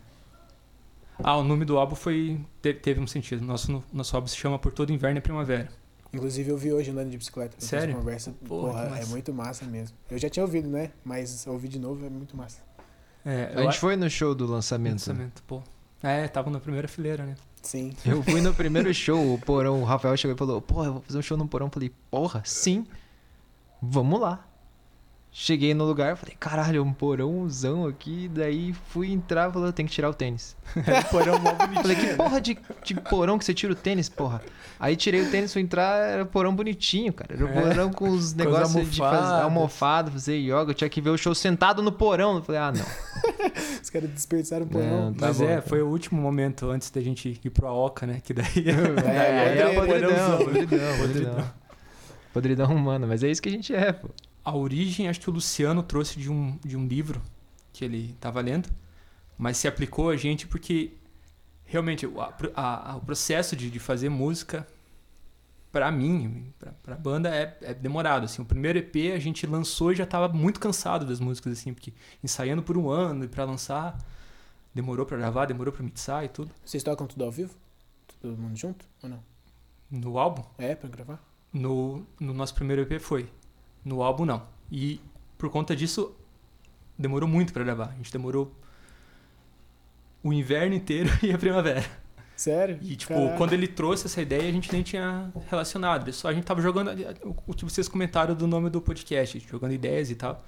Ah, o nome do álbum foi te- teve um sentido. Nosso nosso álbum se chama Por Todo Inverno e Primavera. Inclusive eu vi hoje andando de bicicleta. Sério? Conversa. Porra, Porra, é muito massa mesmo. Eu já tinha ouvido, né? Mas ouvir de novo é muito massa. É, A gente foi no show do lançamento. lançamento, pô. É, tava na primeira fileira, né? Sim. Eu fui no primeiro show, o Porão, o Rafael chegou e falou, porra, eu vou fazer um show no Porão. Eu falei, porra, sim, vamos lá. Cheguei no lugar, falei, caralho, um porãozão aqui. Daí fui entrar e falou, tem que tirar o tênis. porão mó bonitinho. Falei, que porra de, de porão que você tira o tênis, porra? Aí tirei o tênis, fui entrar, era um porão bonitinho, cara. Era um É, porão com os negócios de fazer almofada, fazer yoga. Eu tinha que ver o show sentado no porão. Eu falei, ah, não. Os caras desperdiçaram por Não, não. tá Mas bom, é, tá. foi o último momento antes da gente ir pro Aoca, né? Que daí. É, Aí é podridão, podridão, podridão. podridão, podridão. Podridão humana, mas é isso que a gente é, pô. A origem, acho que o Luciano trouxe de um, de um livro que ele estava lendo, mas se aplicou a gente porque realmente o, a- a- o processo de, de fazer música, pra mim, pra, pra banda, é, é demorado. Assim. O primeiro EP a gente lançou e já tava muito cansado das músicas, assim, porque ensaiando por um ano e pra lançar, demorou pra gravar, demorou pra mixar e tudo. Vocês tocam tudo ao vivo? Todo mundo junto ou não? No álbum, É, pra gravar? No, no nosso primeiro EP foi. No álbum, não. E por conta disso, demorou muito pra gravar. A gente demorou o inverno inteiro e a primavera. Sério? E, tipo, Caraca. quando ele trouxe essa ideia, a gente nem tinha relacionado. Só a gente tava jogando o- que vocês comentaram do nome do podcast, jogando ideias e tal.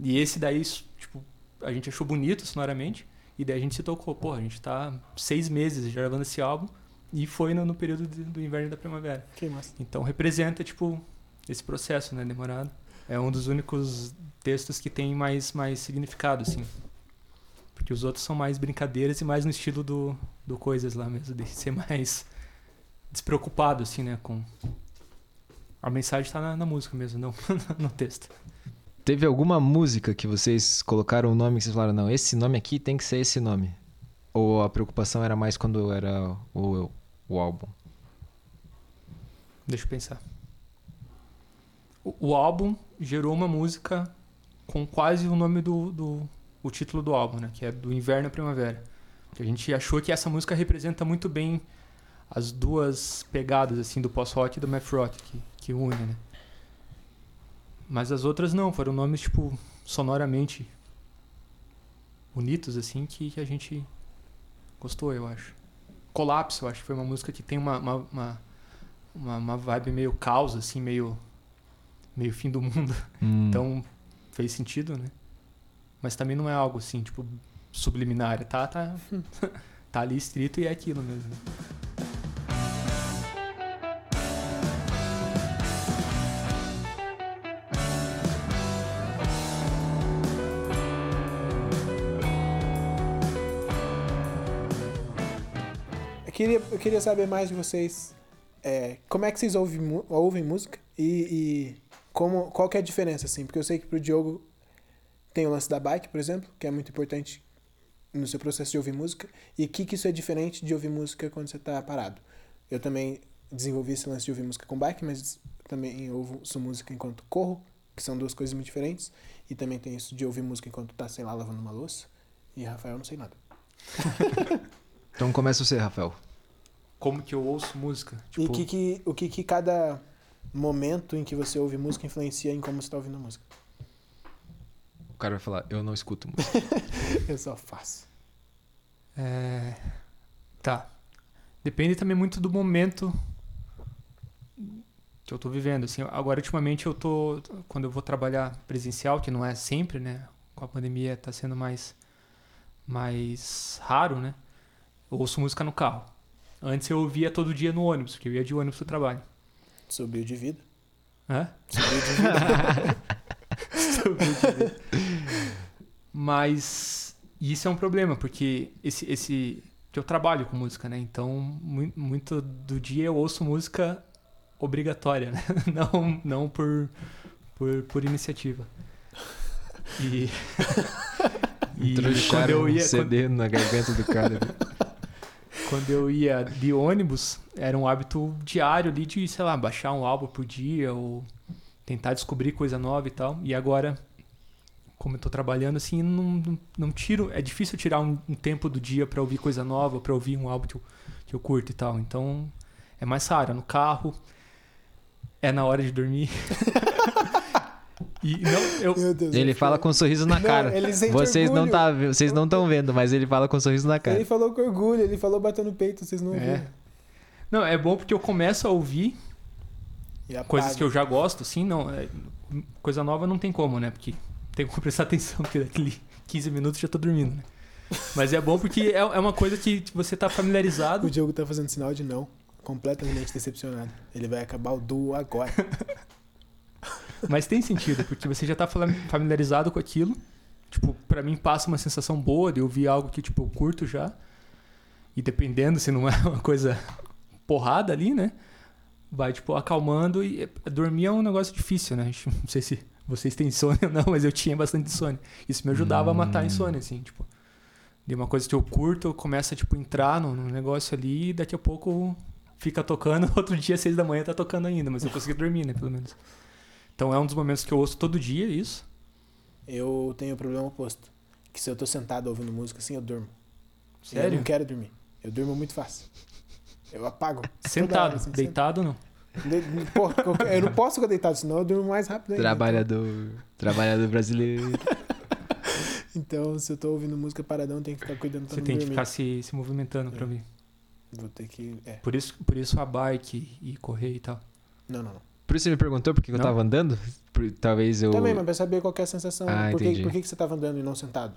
E esse daí, tipo, a gente achou bonito sonoramente. E daí a gente se tocou, pô, a gente tá seis meses gravando esse álbum. E foi no, no período de- do inverno e da primavera. Que massa. Então representa, tipo, esse processo, né, demorado. É um dos únicos textos que tem mais, mais significado, assim. Porque os outros são mais brincadeiras e mais no estilo do, do Coisas lá mesmo, de ser mais despreocupado, assim, né, com... A mensagem tá na, na música mesmo, não no texto. Teve alguma música que vocês colocaram o nome que vocês falaram, não, esse nome aqui tem que ser esse nome? Ou a preocupação era mais quando era o, o álbum? Deixa eu pensar. O, álbum gerou uma música com quase o nome do, do o título do álbum, né? Que é do Inverno à Primavera. Que a gente achou que essa música representa muito bem as duas pegadas assim do post-rock e do math rock que, que une, né? Mas as outras não, foram nomes tipo sonoramente bonitos assim que, que a gente gostou, eu acho. Colapso, eu acho que foi uma música que tem uma, uma, uma, uma vibe meio caos, assim, meio, meio fim do mundo. Hum. Então fez sentido, né? Mas também não é algo assim, tipo, subliminar. Tá, tá, tá ali escrito e é aquilo mesmo. Eu queria, eu queria saber mais de vocês. é, como é que vocês ouvem, ouvem música e, e como, qual que é a diferença, assim? Porque eu sei que pro Diogo tem o lance da bike, por exemplo, que é muito importante no seu processo de ouvir música. E o que, que isso é diferente de ouvir música quando você tá parado? Eu também desenvolvi esse lance de ouvir música com bike, mas também ouço música enquanto corro, que são duas coisas muito diferentes. E também tem isso de ouvir música enquanto tá, sei lá, lavando uma louça. E Rafael, não sei nada. Então começa você, Rafael. Como que eu ouço música? E Tipo, que que, o que, que cada momento em que você ouve música influencia em como você tá ouvindo a música? O cara vai falar, eu não escuto música. Eu só faço. É... Tá. Depende também muito do momento que eu tô vivendo. Assim, agora, ultimamente, eu tô. Quando eu vou trabalhar presencial, que não é sempre, né? Com a pandemia tá sendo mais. mais raro, né? Eu ouço música no carro. Antes eu ouvia todo dia no ônibus, porque eu ia de ônibus pro trabalho. Subiu de vida. Hã? Subiu de vida. Subiu de vida. Mas isso é um problema, porque esse, esse que eu trabalho com música, né? Então, mui- muito do dia eu ouço música obrigatória, né? Não, não por, por, por iniciativa. E, e quando eu um ia, quando, CD na garganta do cara. Quando eu ia de ônibus, era um hábito diário ali de, sei lá, baixar um álbum por dia ou tentar descobrir coisa nova e tal. E agora, como eu tô trabalhando assim, não, não, não tiro. É difícil tirar um, um tempo do dia pra ouvir coisa nova, pra ouvir um álbum que eu, que eu curto e tal. Então, é mais raro. É no carro, é na hora de dormir. e não, eu, Meu Deus. Ele eu fala com um sorriso na Não, cara. ele sente Vocês não tá, vocês não estão vendo, mas ele fala com um sorriso na cara. Ele falou com orgulho, ele falou batendo no peito, vocês não É. ouviram. não, é bom porque eu começo a ouvir E coisas que eu já gosto, assim, não. é, coisa nova não tem como, né? Porque tem como prestar atenção, porque daquele 15 minutos já tô dormindo, né? Mas é bom porque é, é uma coisa que você tá familiarizado. O Diogo tá fazendo sinal de não. Completamente decepcionado. Ele vai acabar o duo agora. Mas tem sentido, porque você já tá familiarizado com aquilo. Tipo, pra mim passa uma sensação boa de ouvir algo que, tipo, eu curto já. E dependendo se não é uma coisa porrada ali, né? Vai, tipo, acalmando e é, dormir é um negócio difícil, né? Não sei se vocês têm insônia ou não, mas eu tinha bastante insônia. Isso me ajudava a matar a Hum. insônia, assim, tipo. De uma coisa que eu curto, eu começo a, tipo, entrar no, no negócio ali e daqui a pouco fica tocando, outro dia, seis da manhã, tá tocando ainda, mas eu consegui dormir, né, pelo menos. Então é um dos momentos que eu ouço todo dia, isso. Eu tenho o problema oposto. Que se eu tô sentado ouvindo música assim, eu durmo. Eu Sério? não quero dormir. Eu durmo muito fácil. Eu apago. Sentado, hora, assim, deitado não. sentado. De- Pô, eu- eu não posso ficar deitado, senão eu durmo mais rápido ainda. Trabalhador, trabalhador brasileiro. Então, se eu tô ouvindo música paradão, eu tenho que ficar cuidando pra Você não tem que dormir. ficar se, se movimentando pra É. ouvir. Vou ter que... É. Por isso, por isso a bike e correr e tal. Não, não, não. Por isso você me perguntou por que que eu tava andando? Por- talvez eu Também, mas pra saber qual que é a sensação. Ah, por que, entendi. por que, que você tava andando e não sentado?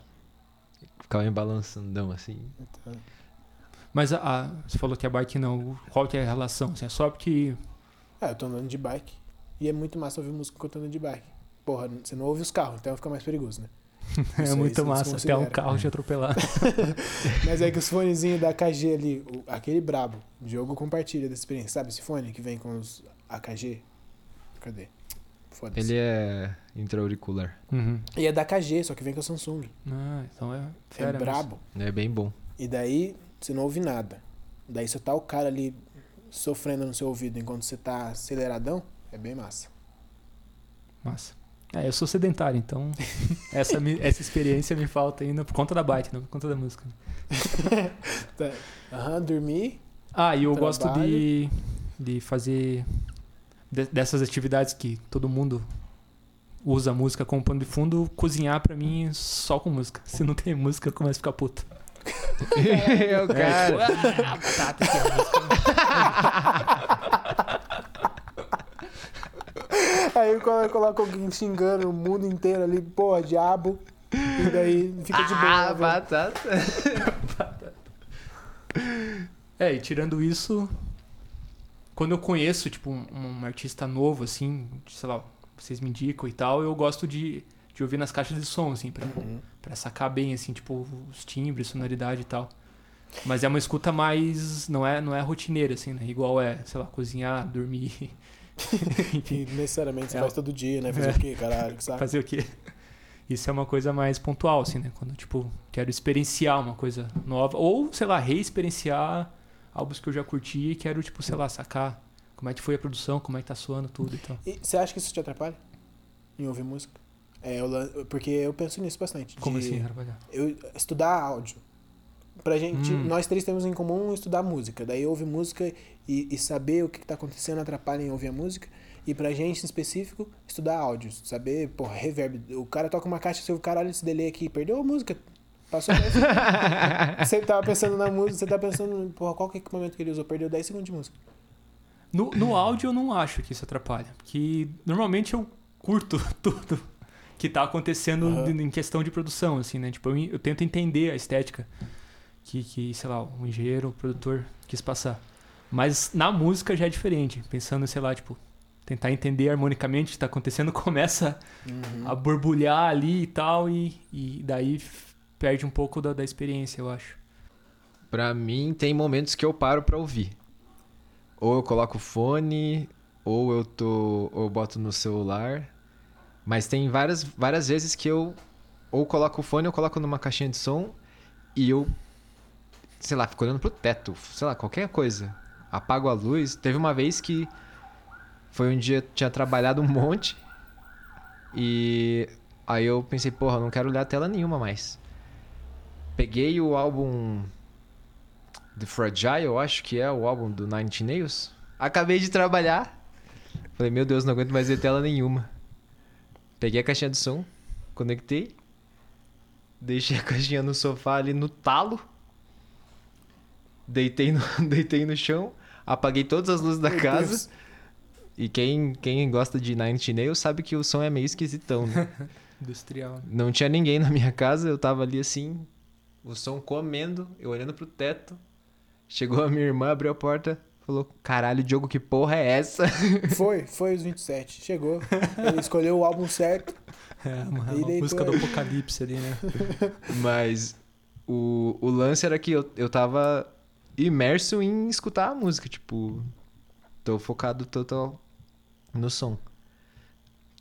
ficava em balançandão assim. Então, Mas a, a- você falou que a bike não. Qual que é a relação? Assim, é só porque. Ah, eu tô andando de bike. E é muito massa ouvir música quando eu tô andando de bike. Porra, você não ouve os carros, então fica mais perigoso, né? é Isso aí muito você massa até um carro te atropelar. Mas é que os fonezinhos da AKG ali, o- aquele brabo, o Diogo compartilha dessa experiência. Sabe esse fone que vem com os AKG? Cadê? Foda-se. Ele é intra-auricular. Uhum. E é da AKG, só que vem com a Samsung. Ah, então é. É fera mesmo. brabo. É bem bom. E daí você não ouve nada. Daí você tá o cara ali sofrendo no seu ouvido enquanto você tá aceleradão, é bem massa. Massa. É, eu sou sedentário, então essa, essa experiência me falta ainda por conta da bike, não por conta da música. Tá. Aham, dormir. Ah, e eu gosto Trabalho. de, de fazer de- dessas atividades que todo mundo usa música como pano de fundo, cozinhar pra mim só com música. Se não tem música, eu começo a ficar puto. é o cara. É, tipo, ah, batata aqui, a música. Aí eu colo- coloco alguém xingando o mundo inteiro ali, porra, diabo. E daí fica de boa. Ah, velho. batata. É, e tirando isso, quando eu conheço, tipo, um, um artista novo, assim, sei lá, vocês me indicam e tal, eu gosto de, de ouvir nas caixas de som, assim, pra, Uhum. pra sacar bem, assim, tipo, os timbres, sonoridade e tal. Mas é uma escuta mais. Não é, não é rotineira, assim, né? Igual é, sei lá, cozinhar, dormir. Que necessariamente você É. faz todo dia, né? Fazer É. o quê, caralho? Que saco. Fazer o quê? Isso é uma coisa mais pontual, assim, né? Quando, tipo, quero experienciar uma coisa nova. Ou, sei lá, reexperienciar álbuns que eu já curti e quero, tipo, sei lá, sacar como é que foi a produção, como é que tá soando tudo e tal. E você acha que isso te atrapalha? Em ouvir música? É, eu porque eu penso nisso bastante. Como assim, trabalhar? Eu estudar áudio. Pra gente, Hum. nós três temos em comum estudar música. Daí ouvir música e, e saber o que, que tá acontecendo atrapalha em ouvir a música. E pra gente, em específico, estudar áudio. Saber, porra, reverb. O cara toca uma caixa, você ouve, caralho, esse delay aqui, perdeu a música. Passou 10 segundos. Você tava pensando na música, você tá pensando, porra, qual que é o equipamento que ele usou? Perdeu 10 segundos de música. No, no áudio eu não acho que isso atrapalha. Porque normalmente eu curto tudo que tá acontecendo Aham. em questão de produção, assim, né? Tipo, eu, eu tento entender a estética que, que, sei lá, o engenheiro, o produtor quis passar. Mas na música já é diferente. Pensando, sei lá, tipo, tentar entender harmonicamente o que tá acontecendo, começa Uhum. a borbulhar ali e tal, e, e daí perde um pouco da, da experiência, eu acho. Pra mim, tem momentos que eu paro pra ouvir. Ou eu coloco o fone, ou eu tô. ou boto no celular. Mas tem várias, várias vezes que eu ou coloco o fone, ou coloco numa caixinha de som e eu, sei lá, fico olhando pro teto, sei lá, qualquer coisa. Apago a luz. Teve uma vez que foi um dia tinha trabalhado um monte e aí eu pensei, porra, não quero olhar tela nenhuma mais. Peguei o álbum The Fragile, eu acho que é o álbum do Nine Inch Nails. Acabei de trabalhar. Falei, meu Deus, não aguento mais ver tela nenhuma. Peguei a caixinha de som, conectei. Deixei a caixinha no sofá ali no talo. Deitei no, deitei no chão. Apaguei todas as luzes da Meu casa. Deus. E quem, quem gosta de Nine Inch Nails sabe que o som é meio esquisitão, né? Industrial. Não tinha ninguém na minha casa, eu tava ali assim, o som comendo, eu olhando pro teto. Chegou a minha irmã, abriu a porta, falou: Caralho, Diogo, que porra é essa? Foi, foi os 27. Chegou. Ele escolheu o álbum certo. É uma, E uma música do apocalipse ali, né? Mas o, o lance era que eu, eu tava imerso em escutar a música, tipo, tô focado total no som.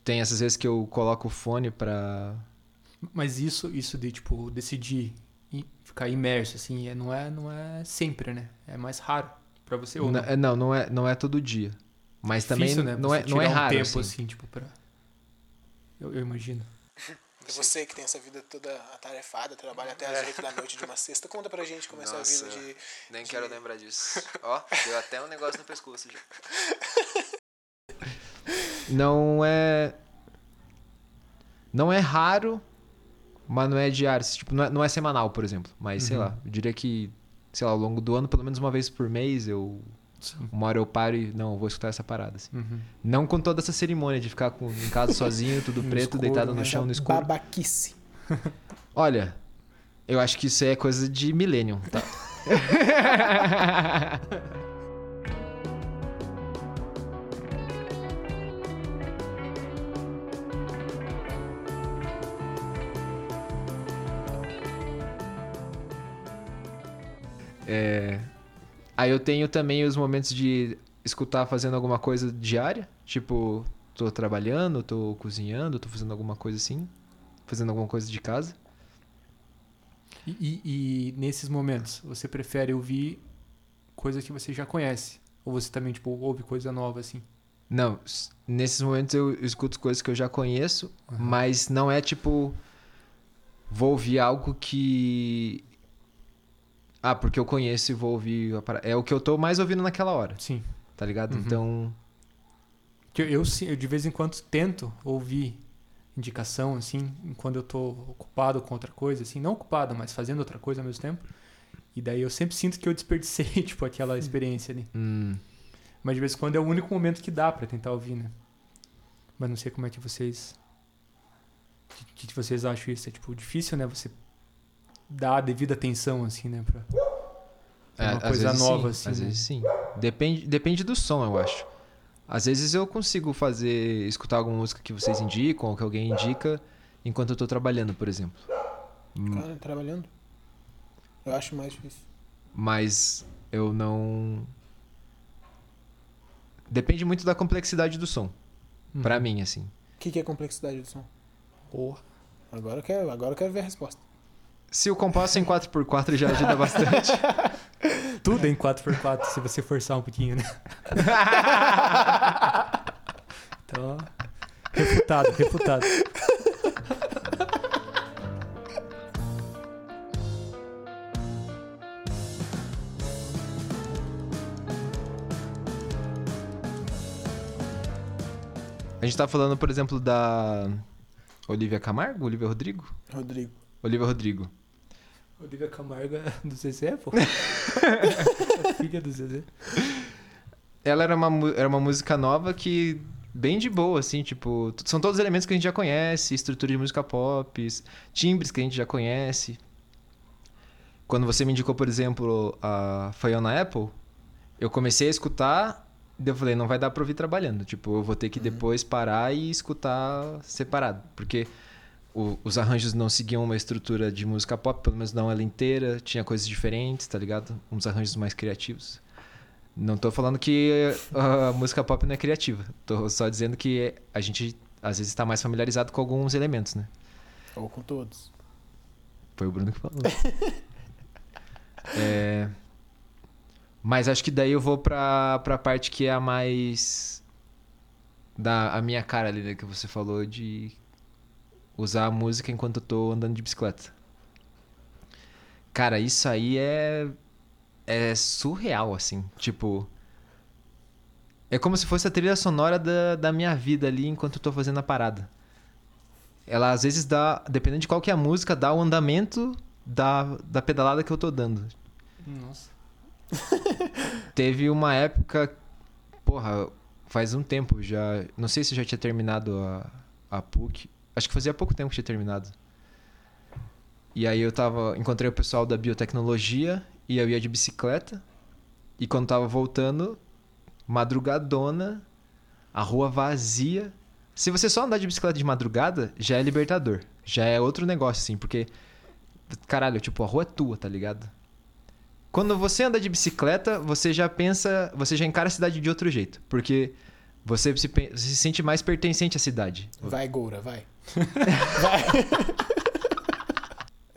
Tem essas vezes que eu coloco o fone pra. Mas isso, isso de, tipo, decidir ficar imerso, assim, é, não, é, não é sempre, né? É mais raro pra você. Ou Não, não. é- não, não é, não é todo dia. Mas também Difícil, né? não, é, não é tirar um raro. tempo, assim. assim, tipo, pra... Eu, eu imagino. E você que tem essa vida toda atarefada, trabalha até É. às 8 da noite de uma sexta, conta pra gente como é essa Nossa, vida de. Nem de- quero lembrar disso. Ó, deu até um negócio no pescoço já. Não é. Não é raro, mas não é diário. Tipo, não é, não é semanal, por exemplo. Mas sei Uhum. lá, eu diria que, sei lá, ao longo do ano, pelo menos uma vez por mês, eu. Sim. Uma hora eu paro e. Não, eu vou escutar essa parada. Assim. Uhum. Não com toda essa cerimônia de ficar com, em casa sozinho, tudo No preto, escuro, deitado no né? chão no escuro. Babaquice. Olha, eu acho que isso é coisa de Millennium, tá? É, Aí eu tenho também os momentos de escutar fazendo alguma coisa diária, tipo, tô trabalhando, tô cozinhando, tô fazendo alguma coisa assim, fazendo alguma coisa de casa. E, e- e nesses momentos, você prefere ouvir coisa que você já conhece? Ou você também, tipo, ouve coisa nova, assim? Não, nesses momentos eu escuto coisas que eu já conheço, Aham. mas não é tipo. Vou ouvir algo que. Ah, porque eu conheço e vou ouvir. É o que eu tô mais ouvindo naquela hora, Sim. tá ligado? Uhum. Então. Eu, eu, eu, de vez em quando, tento ouvir indicação, assim, quando eu tô ocupado com outra coisa, assim. Não ocupado, mas fazendo outra coisa ao mesmo tempo. E daí eu sempre sinto que eu desperdicei, tipo, aquela experiência ali. hum, Mas de vez em quando é o único momento que dá pra tentar ouvir, né? Mas não sei como é que vocês. O que, que vocês acham isso? É tipo difícil, né? Você dar a devida atenção, assim, né? Pra, é, uma coisa nova, sim, assim. Às né? vezes sim. Depende, depende do som, eu acho. Às vezes eu consigo fazer. escutar alguma música que vocês indicam ou que alguém indica enquanto eu tô trabalhando, por exemplo. Hum, Cara, trabalhando. Eu acho mais difícil. Mas eu não. Depende muito da complexidade do som. Uhum. Pra mim, assim. O que, que é complexidade do som? Porra. Agora eu quero, agora eu quero ver a resposta. Se o compasso em 4x4 já ajuda bastante. Tudo em 4x4, se você forçar um pouquinho, né? Então, refutado, refutado. A gente tá falando, por exemplo, da Olivia Camargo? Olivia Rodrigo? Rodrigo. Olivia Rodrigo. Olivia Camargo é do Zezé, pô. Filha do Zezé. Ela era uma, era uma música nova que. Bem de boa, assim, tipo. São todos elementos que a gente já conhece, estrutura de música pop, timbres que a gente já conhece. Quando você me indicou, por exemplo, a Fiona Apple, eu comecei a escutar, daí eu falei, não vai dar pra ouvir trabalhando. Tipo, eu vou ter que depois parar e escutar separado. Porque o- os arranjos não seguiam uma estrutura de música pop, pelo menos não ela inteira, tinha coisas diferentes, tá ligado? Uns arranjos mais criativos. Não tô falando que a música pop não é criativa. Tô só dizendo que a gente às vezes está mais familiarizado com alguns elementos, né? Ou com todos. Foi o Bruno que falou. É, Mas acho que daí eu vou pra, pra parte que é a mais. Da a minha cara ali, né? Que você falou de usar a música enquanto eu tô andando de bicicleta. Cara, isso aí é. É surreal, assim. Tipo. É como se fosse a trilha sonora da, da minha vida ali enquanto eu tô fazendo a parada. Ela às vezes dá, dependendo de qual que é a música, dá o andamento da, da pedalada que eu tô dando. Nossa. Teve uma época, porra, faz um tempo já, não sei se já tinha terminado a, a PUC, acho que fazia pouco tempo que tinha terminado. E aí eu tava, encontrei o pessoal da biotecnologia e eu ia de bicicleta. E quando tava voltando, madrugadona, a rua vazia. Se você só andar de bicicleta de madrugada, já é libertador. Já é outro negócio, assim, porque. Caralho, tipo, a rua é tua, tá ligado? Quando você anda de bicicleta, você já pensa. Você já encara a cidade de outro jeito. Porque você se, se sente mais pertencente à cidade. Vai, Goura, vai. vai.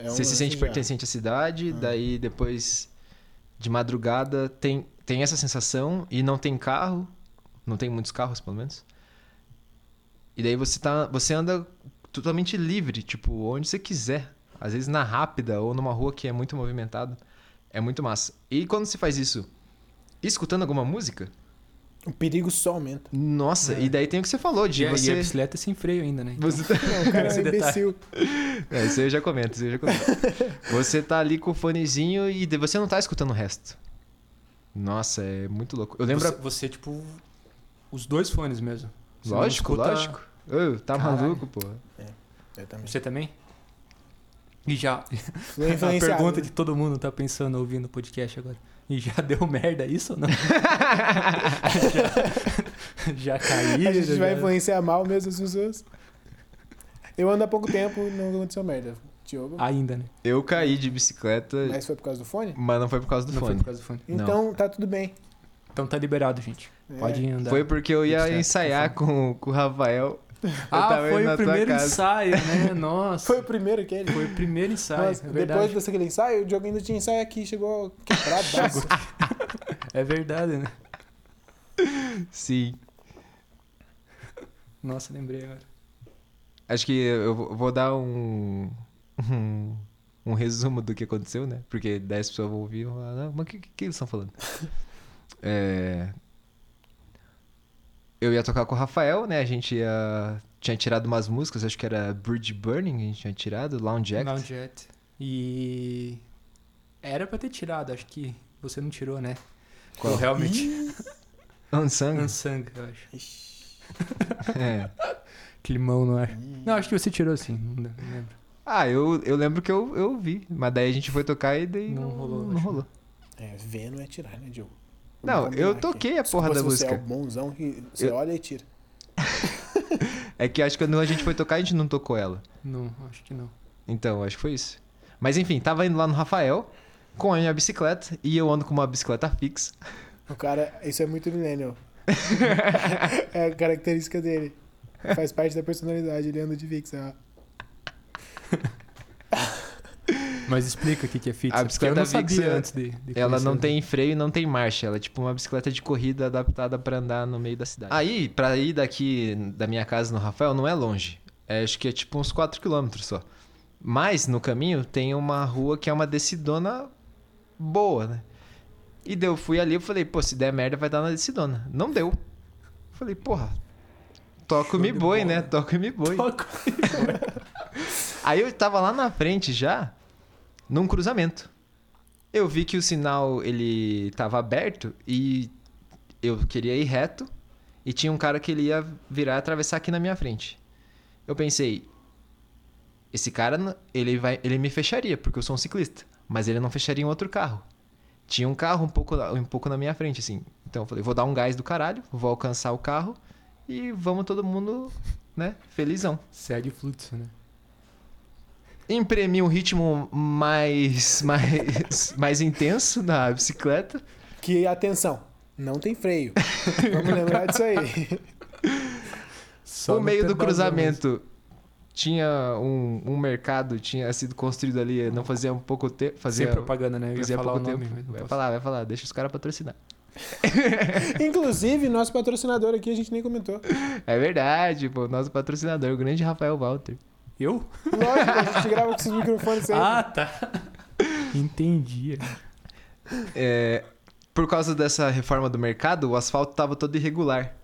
É um você se sente já. pertencente à cidade, daí depois de madrugada tem, tem essa sensação e não tem carro, não tem muitos carros pelo menos. E daí você tá, você anda totalmente livre, tipo, onde você quiser, às vezes na rápida ou numa rua que é muito movimentada. É muito massa. E quando você faz isso, escutando alguma música, O perigo só aumenta. nossa, É. e daí tem o que você falou de E, a- e a você bicicleta é sem freio ainda, né? Então, você tá- Não, o cara é imbecil. É, isso aí eu já comento, isso aí eu já comento. Você tá ali com o fonezinho e de- você não tá escutando o resto. Nossa, é muito louco. Eu lembro. Você, você, tipo, os dois fones mesmo. Você lógico, escuta- lógico. Ô, tá Caralho. maluco, pô. Eu também. Você também? E já, a pergunta que todo mundo tá pensando ouvindo o podcast agora. E já deu merda isso ou não? já, já caiu? A gente vai já... influenciar mal mesmo as pessoas. Eu ando há pouco tempo e não aconteceu merda. Diogo. Ainda, né? Eu caí de bicicleta, mas, Mas foi por causa do fone? não foi por causa do não foi fone. por causa do fone. Não. Então tá tudo bem. Então tá liberado, gente. É. Pode andar. Foi porque eu ia Tudo certo, ensaiar com, com o Rafael. Ah, foi o primeiro ensaio, né? Nossa. Foi o primeiro que ele. Foi o primeiro ensaio, Nossa, é depois verdade. daquele ensaio, o Diogo ainda tinha ensaio aqui, chegou quebradaço. É verdade, né? Sim. Nossa, lembrei agora. Acho que eu vou- dar um, um, um resumo do que aconteceu, né? Porque 10 pessoas vão ouvir e vão falar, "Não, mas o que, que eles estão falando? É, Eu ia tocar com o Rafael, né? A gente ia... tinha tirado umas músicas, acho que era Bridge Burning, a gente tinha tirado, Lounge Act. Lounge Act. E era pra ter tirado, acho que você não tirou, né? Qual? O Helmet. Unsung. Unsung, eu acho. Ixi. É. Climão no ar. Não, acho que você tirou sim, não não lembro. Ah, eu, eu lembro que eu, eu vi, mas daí a gente foi tocar e daí Não não, rolou, Não acho. rolou. É, ver não é tirar, né, Diogo? Não, eu toquei a porra da fosse Você é música. o bonzão que você Eu- olha e tira. É que acho que quando a gente foi tocar, a gente não tocou ela. Não, acho que não. Então, acho que foi isso. Mas enfim, tava indo lá no Rafael. com a minha bicicleta e eu ando com uma bicicleta fixa. O cara, isso é muito millennial. é a característica dele. Faz parte da personalidade, ele anda de fixa. Mas explica o que que é fixa. A bicicleta não sabia fixa, antes de, de Ela não tem freio e não tem marcha. Ela é tipo uma bicicleta de corrida adaptada pra andar no meio da cidade. Aí, pra ir daqui da minha casa no Rafael, não é longe. É, acho que é tipo uns 4 km só. Mas no caminho tem uma rua que é uma descidona boa, né? E daí eu fui ali e falei, pô, se der merda vai dar na descidona. Não deu. Falei, porra, toco Show me boi, bola. né? Toco me boi. Toco. Aí eu tava lá na frente já, num cruzamento. Eu vi que o sinal ele tava aberto e eu queria ir reto e tinha um cara que ele ia virar e atravessar aqui na minha frente. Eu pensei, esse cara ele vai, ele me fecharia porque eu sou um ciclista, mas ele não fecharia em outro carro. Tinha um carro um pouco um pouco na minha frente assim. Então eu falei, vou dar um gás do caralho, vou alcançar o carro e vamos todo mundo, né, felizão. Segue o fluxo, né? Imprimi um ritmo mais, mais, mais intenso na bicicleta. Que, atenção, não tem freio. Vamos lembrar disso aí. Só no no meio do cruzamento tinha um, um mercado, tinha sido construído ali, não fazia um pouco tempo. Sem Fazia, propaganda, né? Eu ia fazia falar pouco o nome, tempo. Vai posso. falar, vai falar, deixa os caras patrocinar. Inclusive, nosso patrocinador aqui a gente nem comentou. É verdade, pô, nosso patrocinador, o grande Rafael Walter. Eu? Lógico, a gente grava com esses microfones sempre. Ah, tá. Entendi. É, por causa dessa reforma do mercado, o asfalto tava todo irregular.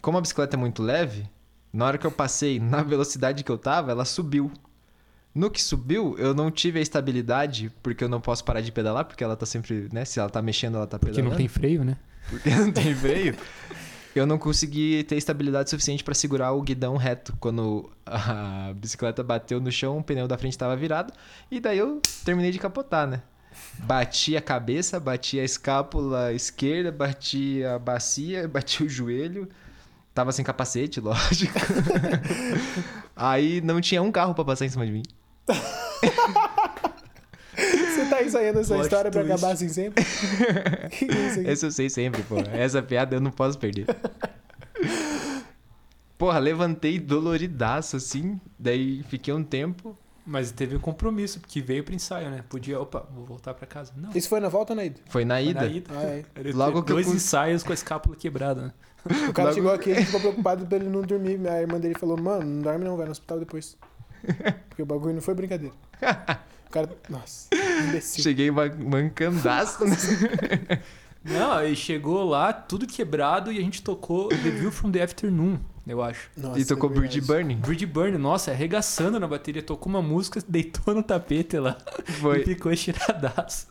Como a bicicleta é muito leve, na hora que eu passei na velocidade que eu tava, ela subiu. No que subiu, eu não tive a estabilidade, porque eu não posso parar de pedalar, porque ela tá sempre, né? Se ela tá mexendo, ela tá Porque pedalando. não tem freio, né? Porque não tem freio. Eu não consegui ter estabilidade suficiente pra segurar o guidão reto. Quando a bicicleta bateu no chão, o pneu da frente tava virado. E daí eu terminei de capotar, né? Bati a cabeça, bati a escápula esquerda, bati a bacia, bati o joelho. Tava sem capacete, lógico. Aí não tinha um carro pra passar em cima de mim. Você tá ensaiando essa Plot história pra twist. acabar assim sempre? que isso aqui? Essa eu sei sempre, pô. Essa piada eu não posso perder. Porra, levantei doloridaço assim. Daí fiquei um tempo. Mas teve um compromisso, porque veio pro ensaio, né? Podia, opa, vou voltar pra casa. Não. Isso foi na volta ou na ida? Foi na foi ida. na ida. Ah, é. Logo que eu dois cons- ensaios com a escápula quebrada, né? O cara Logo- chegou aqui e ficou preocupado pra ele não dormir. A irmã dele falou, mano, não dorme não, vai no hospital depois. Porque o bagulho não foi brincadeira. O cara, nossa, imbecil. Cheguei man- mancandaço. né? Não, ele chegou lá, tudo quebrado, e a gente tocou The View from the Afternoon, eu acho. Nossa, e tocou é Bridge. Burning. Bridge Burn, nossa, arregaçando na bateria, tocou uma música, deitou no tapete lá e Foi. ficou estiradaço.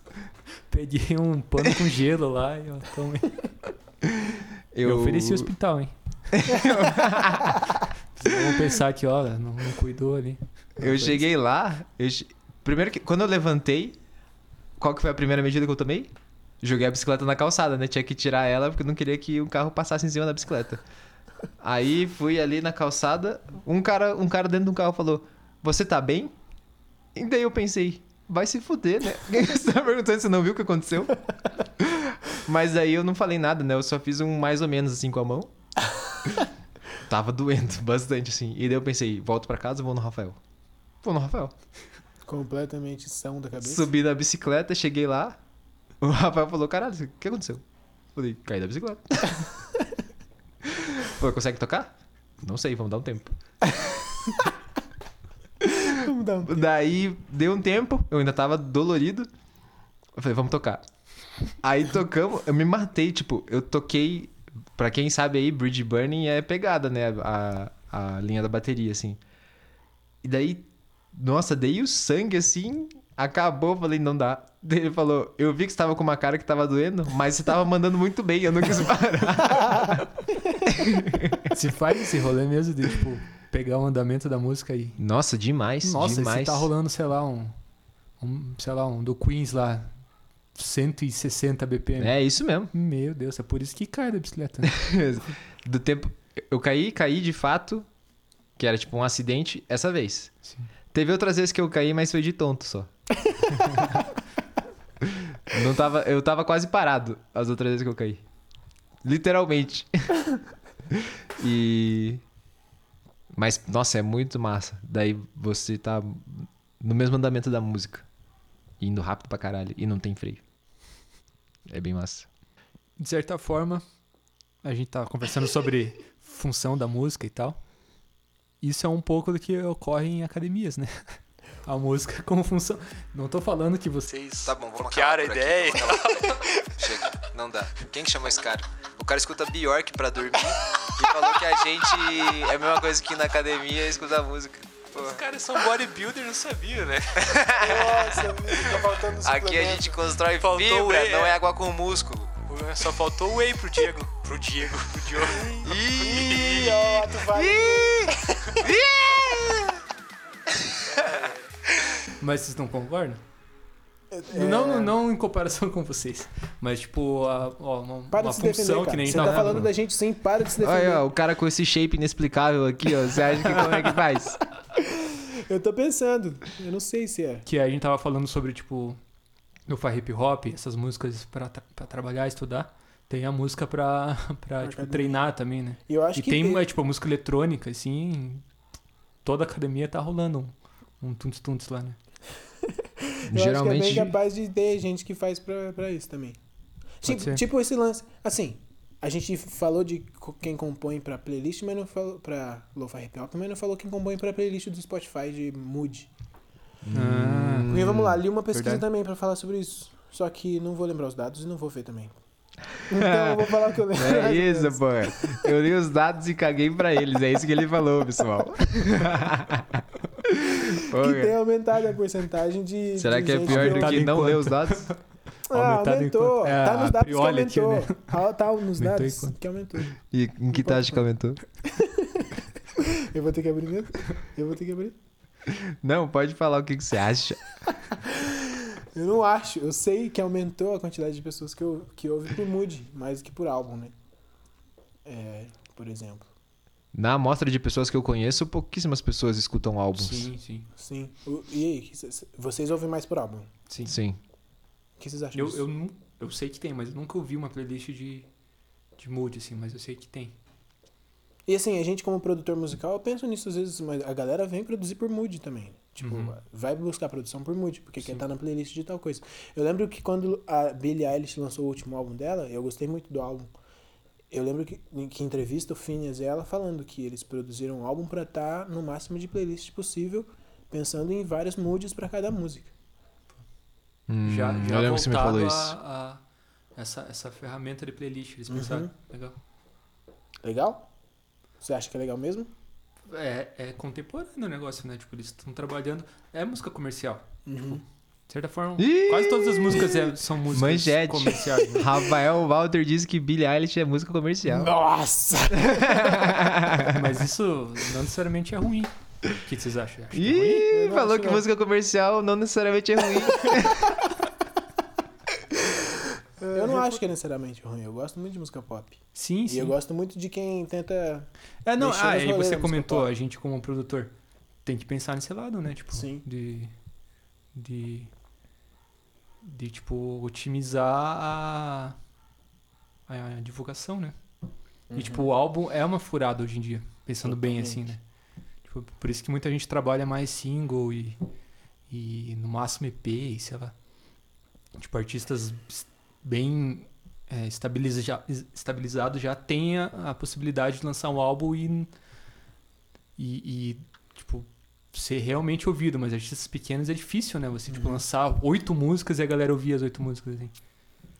Peguei um pano com gelo lá e ó, tome. Eu, Eu, ofereci o hospital, hein? Vamos pensar que, ó, não, não cuidou ali. eu cheguei lá. eu Primeiro que. Quando eu levantei, qual que foi a primeira medida que eu tomei? Joguei a bicicleta na calçada, né? Tinha que tirar ela porque eu não queria que um carro passasse em cima da bicicleta. Aí fui ali na calçada, um cara, um cara dentro do carro falou: Você tá bem? E daí eu pensei, vai se fuder, né? Você tá perguntando se não viu o que aconteceu? Mas aí eu não falei nada, né? Eu só fiz um mais ou menos assim com a mão. Tava doendo bastante, assim. E daí eu pensei, volto pra casa ou vou no Rafael? Vou no Rafael. Completamente são da cabeça. Subi na bicicleta, cheguei lá. O Rafael falou, caralho, o que aconteceu? Falei, caí da bicicleta. Falei, consegue tocar? Não sei, vamos dar um tempo. Vamos dar um... Daí deu um tempo, eu ainda tava dolorido. Eu falei, vamos tocar. Aí tocamos, eu me matei, tipo, eu toquei. Pra quem sabe aí, Bridge Burning é pegada, né? A, a linha da bateria, assim. E daí, nossa, dei o sangue assim, acabou, falei, não dá. Ele falou, eu vi que você tava com uma cara que tava doendo, mas você tava mandando muito bem, eu não quis parar. Se faz esse rolê mesmo de, tipo, pegar o andamento da música aí. Nossa, demais, Nossa, demais. se tá rolando, sei lá, um, um. Sei lá, um do Queens lá. 160 BPM. É isso mesmo. Meu Deus, é por isso que cai da bicicleta. né? Do tempo. Eu caí, caí de fato, que era tipo um acidente, essa vez. Sim. Teve outras vezes que eu caí, mas foi de tonto só. Não tava, eu tava quase parado as outras vezes que eu caí. Literalmente. e. Mas, nossa, é muito massa. Daí você tá no mesmo andamento da música. Indo rápido pra caralho. E não tem freio. É bem massa. De certa forma, a gente tá conversando sobre função da música e tal. Isso é um pouco do que ocorre em academias, né? A música como função. Não tô falando que vocês Tá bom, vamos a acabar por ideia. aqui. vamos acabar por aqui. Chega, não dá. Quem que chamou esse cara? O cara escuta Bjork pra dormir e falou que a gente é a mesma coisa que ir na academia e escutar música. Os caras são bodybuilder, não sabia, né? Nossa, tá faltando Aqui a gente constrói Faltou fibra, whey, não é. é água com músculo. Só faltou o whey pro Diego. Pro Diego, pro Diogo. Ih, vai. Mas vocês não concordam? É, Não, não, não em comparação com vocês. Mas, tipo, a, ó, uma, Para uma de se defender, função cara. que nem Você tá falando da gente sim, para de se defender. Olha, ó, o cara com esse shape inexplicável aqui, ó. Você acha que como é que faz? Eu tô pensando. Eu não sei se é. Que a gente tava falando sobre, tipo, lo-fi hip hop, essas músicas pra, tra- pra trabalhar, estudar. Tem a música pra, pra tipo, academia. treinar também, né? E eu acho e que tem, é, tipo, a música eletrônica, assim. Toda academia tá rolando um, um tuntos-tuntos lá, né? Eu Geralmente. acho que é bem capaz de ter gente que faz pra, pra isso também. Tipo, tipo esse lance. Assim, a gente falou de quem compõe pra playlist, mas não falou pra Lo-Fi Hip Hop, mas não falou quem compõe pra playlist do Spotify de Mood. Ah, E vamos lá, li uma pesquisa verdade. também pra falar sobre isso. Só que não vou lembrar os dados e não vou ver também. Então eu vou falar o que eu lembro. É isso, pô. Eu li os dados e caguei pra eles. É isso que ele falou, pessoal. Pô, Que tem aumentado a porcentagem de. Será de que é pior do que não ler os dados? Ah, aumentou. É, tá nos dados que aumentou. né? Ah, Tá nos Aumentou dados quanto? que aumentou. E em que taxa que aumentou? Eu vou ter que abrir mesmo? Eu vou ter que abrir? Não, pode falar o que, que você acha. Eu não acho. Eu sei que aumentou a quantidade de pessoas que, eu, que ouvem por mood, mais do que por álbum, né? É, por exemplo. Na amostra de pessoas que eu conheço, pouquíssimas pessoas escutam álbuns. sim, sim. Sim. O- e aí, vocês ouvem mais por álbum? Sim. Sim. O que vocês acham Eu, disso? eu, nu- eu sei que tem, mas eu nunca ouvi uma playlist de, de mood, assim, mas eu sei que tem. E assim, a gente como produtor musical, eu penso nisso às vezes, mas a galera vem produzir por mood também. Tipo, Uhum. vai buscar produção por mood, porque quer Sim. estar na playlist de tal coisa. Eu lembro que quando a Billie Eilish lançou o último álbum dela, eu gostei muito do álbum. Eu lembro que, que em entrevista o Phineas e ela falando que eles produziram um álbum pra estar no máximo de playlist possível, pensando em vários moods pra cada música. Hum, já eu já lembro que você me falou voltado isso. a, a essa, essa ferramenta de playlist, eles Uhum. pensaram. Legal. Legal? Você acha que é legal mesmo? É, é contemporâneo o negócio, né? Tipo, eles estão trabalhando. É música comercial. Uhum. De certa forma, Ih! quase todas as músicas é- são músicas Manchete. comerciais. né? Rafael Walter disse que Billie Eilish é música comercial. Nossa! Mas isso não necessariamente é ruim. O que vocês acham? Acho que é falou acho que música comercial não necessariamente é ruim. Eu não acho que é necessariamente ruim. Eu gosto muito de música pop. Sim, E sim. eu gosto muito de quem tenta. É, não, ah, aí você comentou, a gente como produtor tem que pensar nesse lado, né? Tipo, Sim. de. De. De, tipo, otimizar a. A, divulgação, né? E, tipo, o álbum é uma furada hoje em dia, pensando bem assim, Totalmente. né? Tipo, por isso que muita gente trabalha mais single e. E no máximo EP, e sei lá. Tipo, artistas bem é, estabiliza- já- estabilizados já tem a, possibilidade de lançar um álbum e, e, e, tipo, ser realmente ouvido. Mas artistas pequenos é difícil, né? Você, tipo, Uhum. lançar oito músicas e a galera ouvir as oito músicas, assim.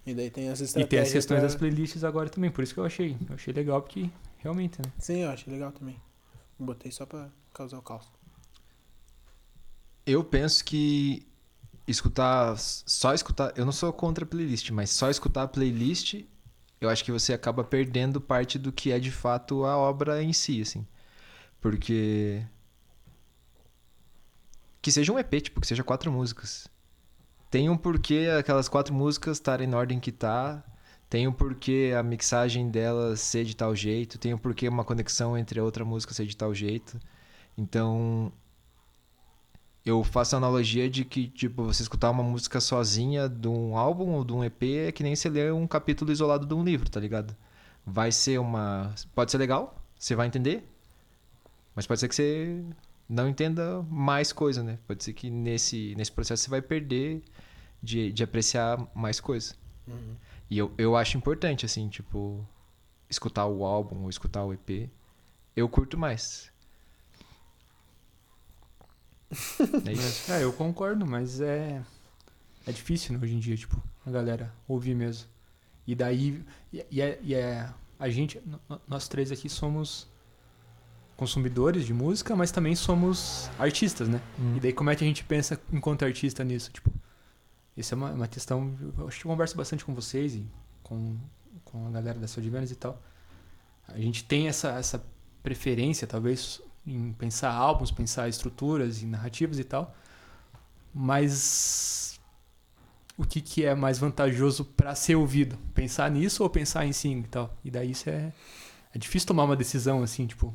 E daí tem as E tem as questões pra- das playlists agora também. Por isso que eu achei. Eu achei legal, porque realmente, né? Sim, eu acho legal também. Botei só pra causar o caos. Eu penso que escutar, só escutar, eu não sou contra a playlist, mas só escutar a playlist, eu acho que você acaba perdendo parte do que é de fato a obra em si, assim. Porque que seja um EP, tipo, que seja quatro músicas. Tem um porquê aquelas quatro músicas estarem na ordem que tá, tem um porquê a mixagem delas ser de tal jeito, tem um porquê uma conexão entre a outra música ser de tal jeito. Então, eu faço a analogia de que, tipo, você escutar uma música sozinha de um álbum ou de um EP é que nem você ler um capítulo isolado de um livro, tá ligado? Vai ser uma. Pode ser legal, você vai entender, mas pode ser que você não entenda mais coisa, né? Pode ser que nesse, nesse processo você vai perder de, de apreciar mais coisa. Uhum. E eu, eu acho importante, assim, tipo, escutar o álbum ou escutar o EP. Eu curto mais. É isso. É, eu concordo, mas é. É difícil, né, hoje em dia, tipo, a galera ouvir mesmo. E daí. E, é, e é- A gente. Nós três aqui somos consumidores de música, mas também somos artistas, né? Hum. E daí como é que a gente pensa enquanto artista nisso? Tipo, isso é uma, uma questão. Eu acho que eu converso bastante com vocês e com, com a galera da Sodivenas e tal. A gente tem essa, essa preferência, talvez, em pensar álbuns, pensar estruturas e narrativas e tal. Mas o que, que é mais vantajoso para ser ouvido? Pensar nisso ou pensar em single e tal? E daí isso é, é difícil tomar uma decisão assim, tipo.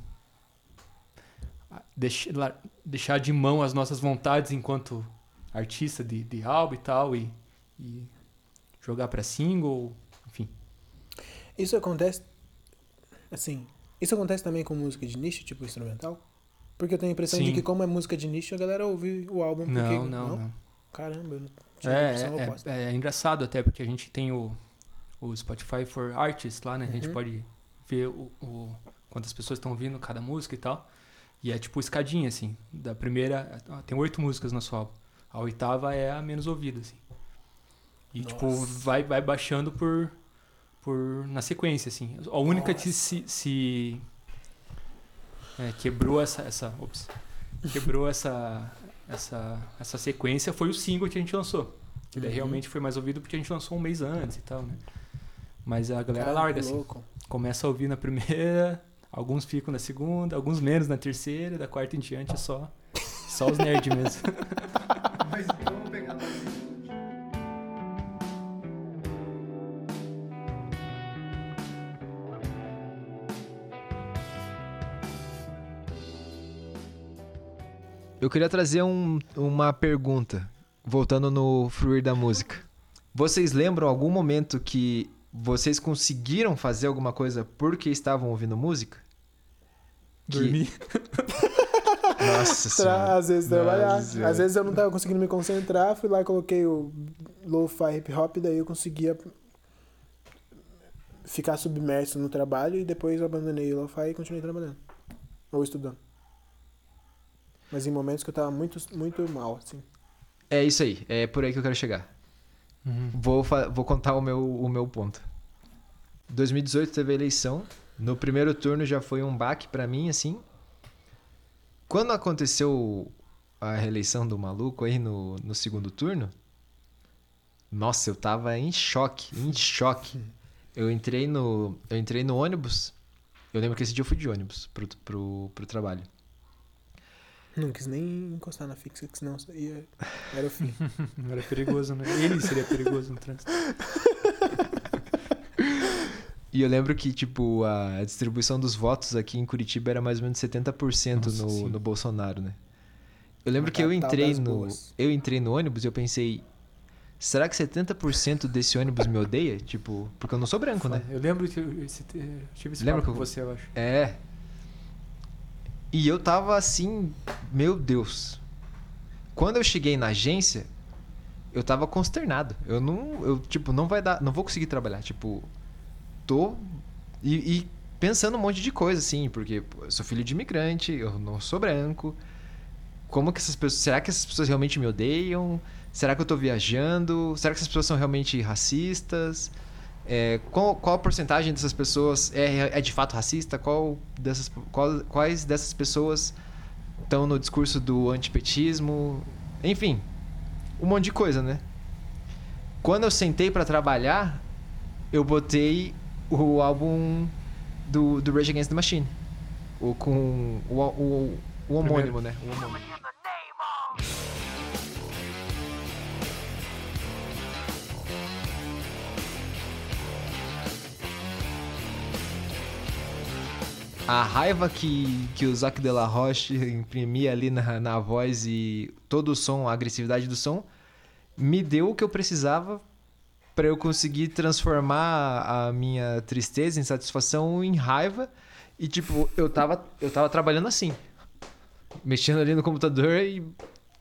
deix- la- deixar de mão as nossas vontades enquanto artista de, de álbum e tal e, e jogar para single, enfim. Isso acontece. Assim. Isso acontece também com música de nicho, tipo instrumental? Porque eu tenho a impressão de Sim. que, como é música de nicho, a galera ouve o álbum porque. Não, não, não. Caramba, eu não tinha a impressão É, oposta. é, é engraçado até, porque a gente tem o, o Spotify for Artists lá, né? A gente Uhum. pode ver o, o- quantas pessoas estão ouvindo cada música e tal. E é tipo escadinha, assim. Da primeira. Tem oito músicas no nosso álbum. A oitava é a menos ouvida, assim. E tipo, Nossa. vai, vai baixando por, por. na sequência, assim. A única que se. se é, quebrou essa. essa ops, quebrou essa, essa, essa sequência foi o single que a gente lançou. Que daí Uhum. realmente foi mais ouvido porque a gente lançou um mês antes e tal, né? Mas a galera Cara, larga, assim. louco. Começa a ouvir na primeira, alguns ficam na segunda, alguns menos na terceira, da quarta em diante é só, só os nerds mesmo. Mas vamos pegar Eu queria trazer um- uma pergunta, voltando no fluir da música. Vocês lembram algum momento que vocês conseguiram fazer alguma coisa porque estavam ouvindo música? Que- Dormir. Nossa Tra senhora. às vezes trabalhar. Nossa. Às vezes eu não tava conseguindo me concentrar, fui lá e coloquei o lo-fi hip hop, daí eu conseguia ficar submerso no trabalho e depois eu abandonei o lo-fi e continuei trabalhando. Ou estudando. Mas em momentos que eu tava muito, muito mal, assim. É isso aí, é por aí que eu quero chegar. Uhum. Vou, vou contar o meu, o meu ponto. 2018 teve a eleição. No primeiro turno já foi um baque pra mim, assim. Quando aconteceu a reeleição do maluco aí no, no segundo turno, nossa, eu tava em choque, em choque. Eu entrei no, eu entrei no ônibus. Eu lembro que esse dia eu fui de ônibus pro, pro, pro trabalho. Não quis nem encostar na fixa, que senão ia... era o fim. Era perigoso, né? Ele seria perigoso no trânsito. E eu lembro que, tipo, a distribuição dos votos aqui em Curitiba era mais ou menos 70% Nossa, no, sim. no Bolsonaro, né? Eu lembro que eu entrei no. boas. Eu entrei no ônibus e eu pensei. Será que 70% desse ônibus me odeia? Tipo, porque eu não sou branco, né? Eu lembro que eu, tive esse Lembra papo que com você, eu acho. É. E eu tava assim, meu Deus. Quando eu cheguei na agência, eu tava consternado. Eu não, eu tipo, não vai dar, não vou conseguir trabalhar, tipo, tô e, e pensando um monte de coisa assim, porque eu sou filho de imigrante, eu não sou branco. Como que essas pessoas, será que essas pessoas realmente me odeiam? Será que eu tô viajando? Será que essas pessoas são realmente racistas? É, qual, qual a porcentagem dessas pessoas é, é de fato racista? Qual dessas, qual- quais dessas pessoas estão no discurso do antipetismo? Enfim, um monte de coisa, né? Quando eu sentei pra trabalhar, eu botei o álbum do, do Rage Against the Machine. O, com o, o, o homônimo, né? O homônimo. A raiva que, que o Zac de la Roche imprimia ali na, na voz e todo o som, a agressividade do som, me deu o que eu precisava para eu conseguir transformar a minha tristeza, insatisfação em raiva. E tipo, eu tava, eu tava trabalhando assim, mexendo ali no computador e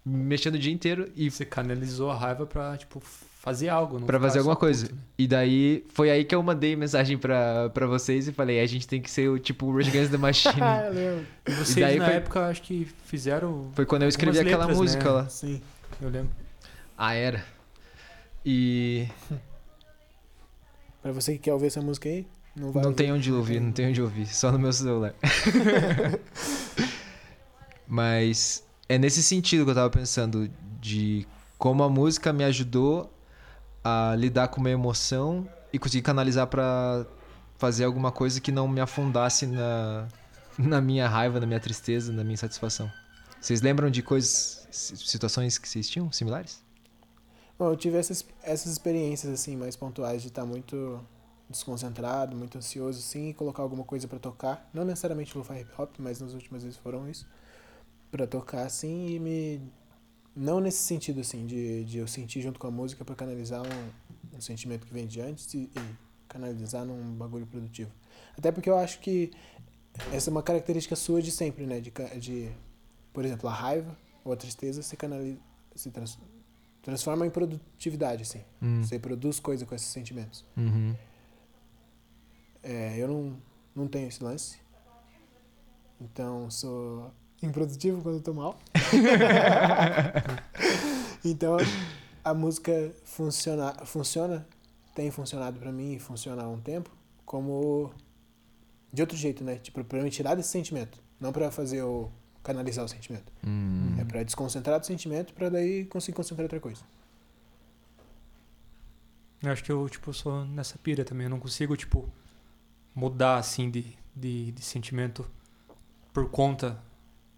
mexendo o dia inteiro e Você canalizou a raiva pra, tipo, fazer algo. não Pra ficar fazer alguma coisa. puto, né? E daí, foi aí que eu mandei mensagem pra, pra vocês e falei, a gente tem que ser o tipo o Rage Against the Machine. Ah, eu lembro. E vocês, daí na foi- época, acho que fizeram... Foi quando eu escrevi Algumas aquela letras, música né? lá. Sim. Eu lembro. Ah, era. E Pra você que quer ouvir essa música aí, não vai não ouvir. tem onde ouvir, não tem onde ouvir, só no meu celular. Mas é nesse sentido que eu tava pensando de como a música me ajudou a lidar com uma emoção e conseguir canalizar pra fazer alguma coisa que não me afundasse na, na minha raiva, na minha tristeza, na minha insatisfação. Vocês lembram de coisas, si- situações que vocês tinham similares? Bom, eu tive essas, essas experiências, assim, mais pontuais de estar muito desconcentrado, muito ansioso, assim, e colocar alguma coisa pra tocar. Não necessariamente lo-fi hip hop, mas nas últimas vezes foram isso. Pra tocar, assim, e me... Não nesse sentido, assim, de, de eu sentir junto com a música pra canalizar um, um sentimento que vem de antes e, e canalizar num bagulho produtivo. Até porque eu acho que essa é uma característica sua de sempre, né? De, de por exemplo, a raiva ou a tristeza se canaliza, se trans, transforma em produtividade, assim. Hum, Você produz coisa com esses sentimentos. uhum. É, eu não, não tenho esse lance. Então, sou improdutivo quando eu tô mal. então, a música funciona, funciona, tem funcionado pra mim e funciona há um tempo, como de outro jeito, né? Tipo, pra me tirar desse sentimento. Não pra fazer eu canalizar o sentimento. Hum. É pra desconcentrar do sentimento pra daí conseguir concentrar em outra coisa. Eu acho que eu, tipo, sou nessa pira também. Eu não consigo, tipo, mudar, assim, de, de, de sentimento por conta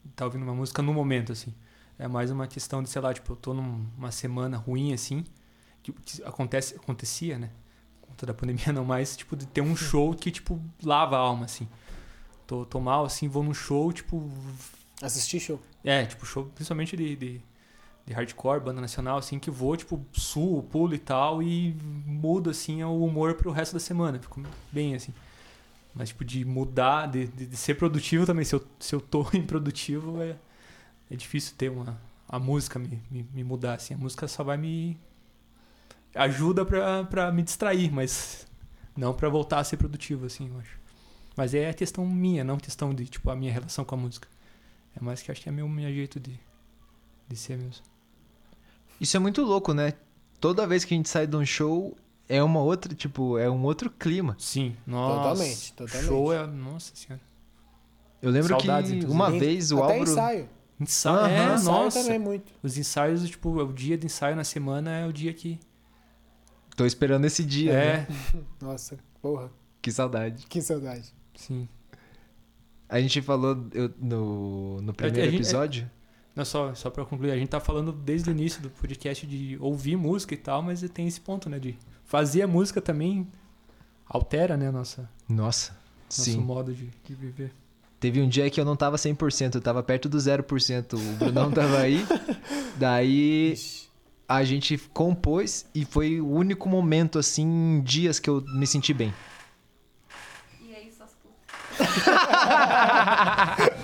estar ouvindo uma música no momento, assim. É mais uma questão de, sei lá, tipo, eu tô numa semana ruim, assim, que, que acontece, acontecia, né? Por conta da pandemia não mais, tipo, de ter um show que, tipo, lava a alma, assim. Tô, tô mal, assim, vou num show, tipo, Assistir show. é, tipo, show principalmente de, de, de hardcore, banda nacional, assim, que vou, tipo, suo, pulo e tal, e mudo, assim, o humor pro resto da semana. Fico bem, assim. Mas, tipo, de mudar, de, de, de ser produtivo também. Se eu, se eu tô improdutivo, é, é difícil ter uma... A música me, me, me mudar, assim. A música só vai me... Ajuda pra, pra me distrair, mas não pra voltar a ser produtivo, assim, eu acho. Mas é questão minha, não questão de, tipo, a minha relação com a música. É mais que acho que é meu, meu jeito de, de ser mesmo. Isso é muito louco, né? Toda vez que a gente sai de um show, é uma outra, tipo, é um outro clima. Sim, nossa. Totalmente, totalmente. Show é. Nossa senhora. Eu lembro Saudades, que inclusive. uma vez o Até Álvaro. ensaio. Ensaio. Aham. É, ensaio nossa. também muito. Os ensaios, tipo, o dia de ensaio na semana é o dia que. Tô esperando esse dia, é, né? Nossa, porra, Que saudade. que saudade. sim. A gente falou eu- no, no primeiro gente- episódio. Não, só, só pra concluir, a gente tá falando desde o início do podcast de ouvir música e tal, mas tem esse ponto, né? De fazer a música também altera, né? Nossa, Nossa, nosso sim. modo de, de viver. Teve um dia que eu não tava 100%, eu tava perto do 0%. O Brunão tava aí. Daí a gente compôs e foi o único momento, assim, em dias que eu me senti bem. E aí, suas putas.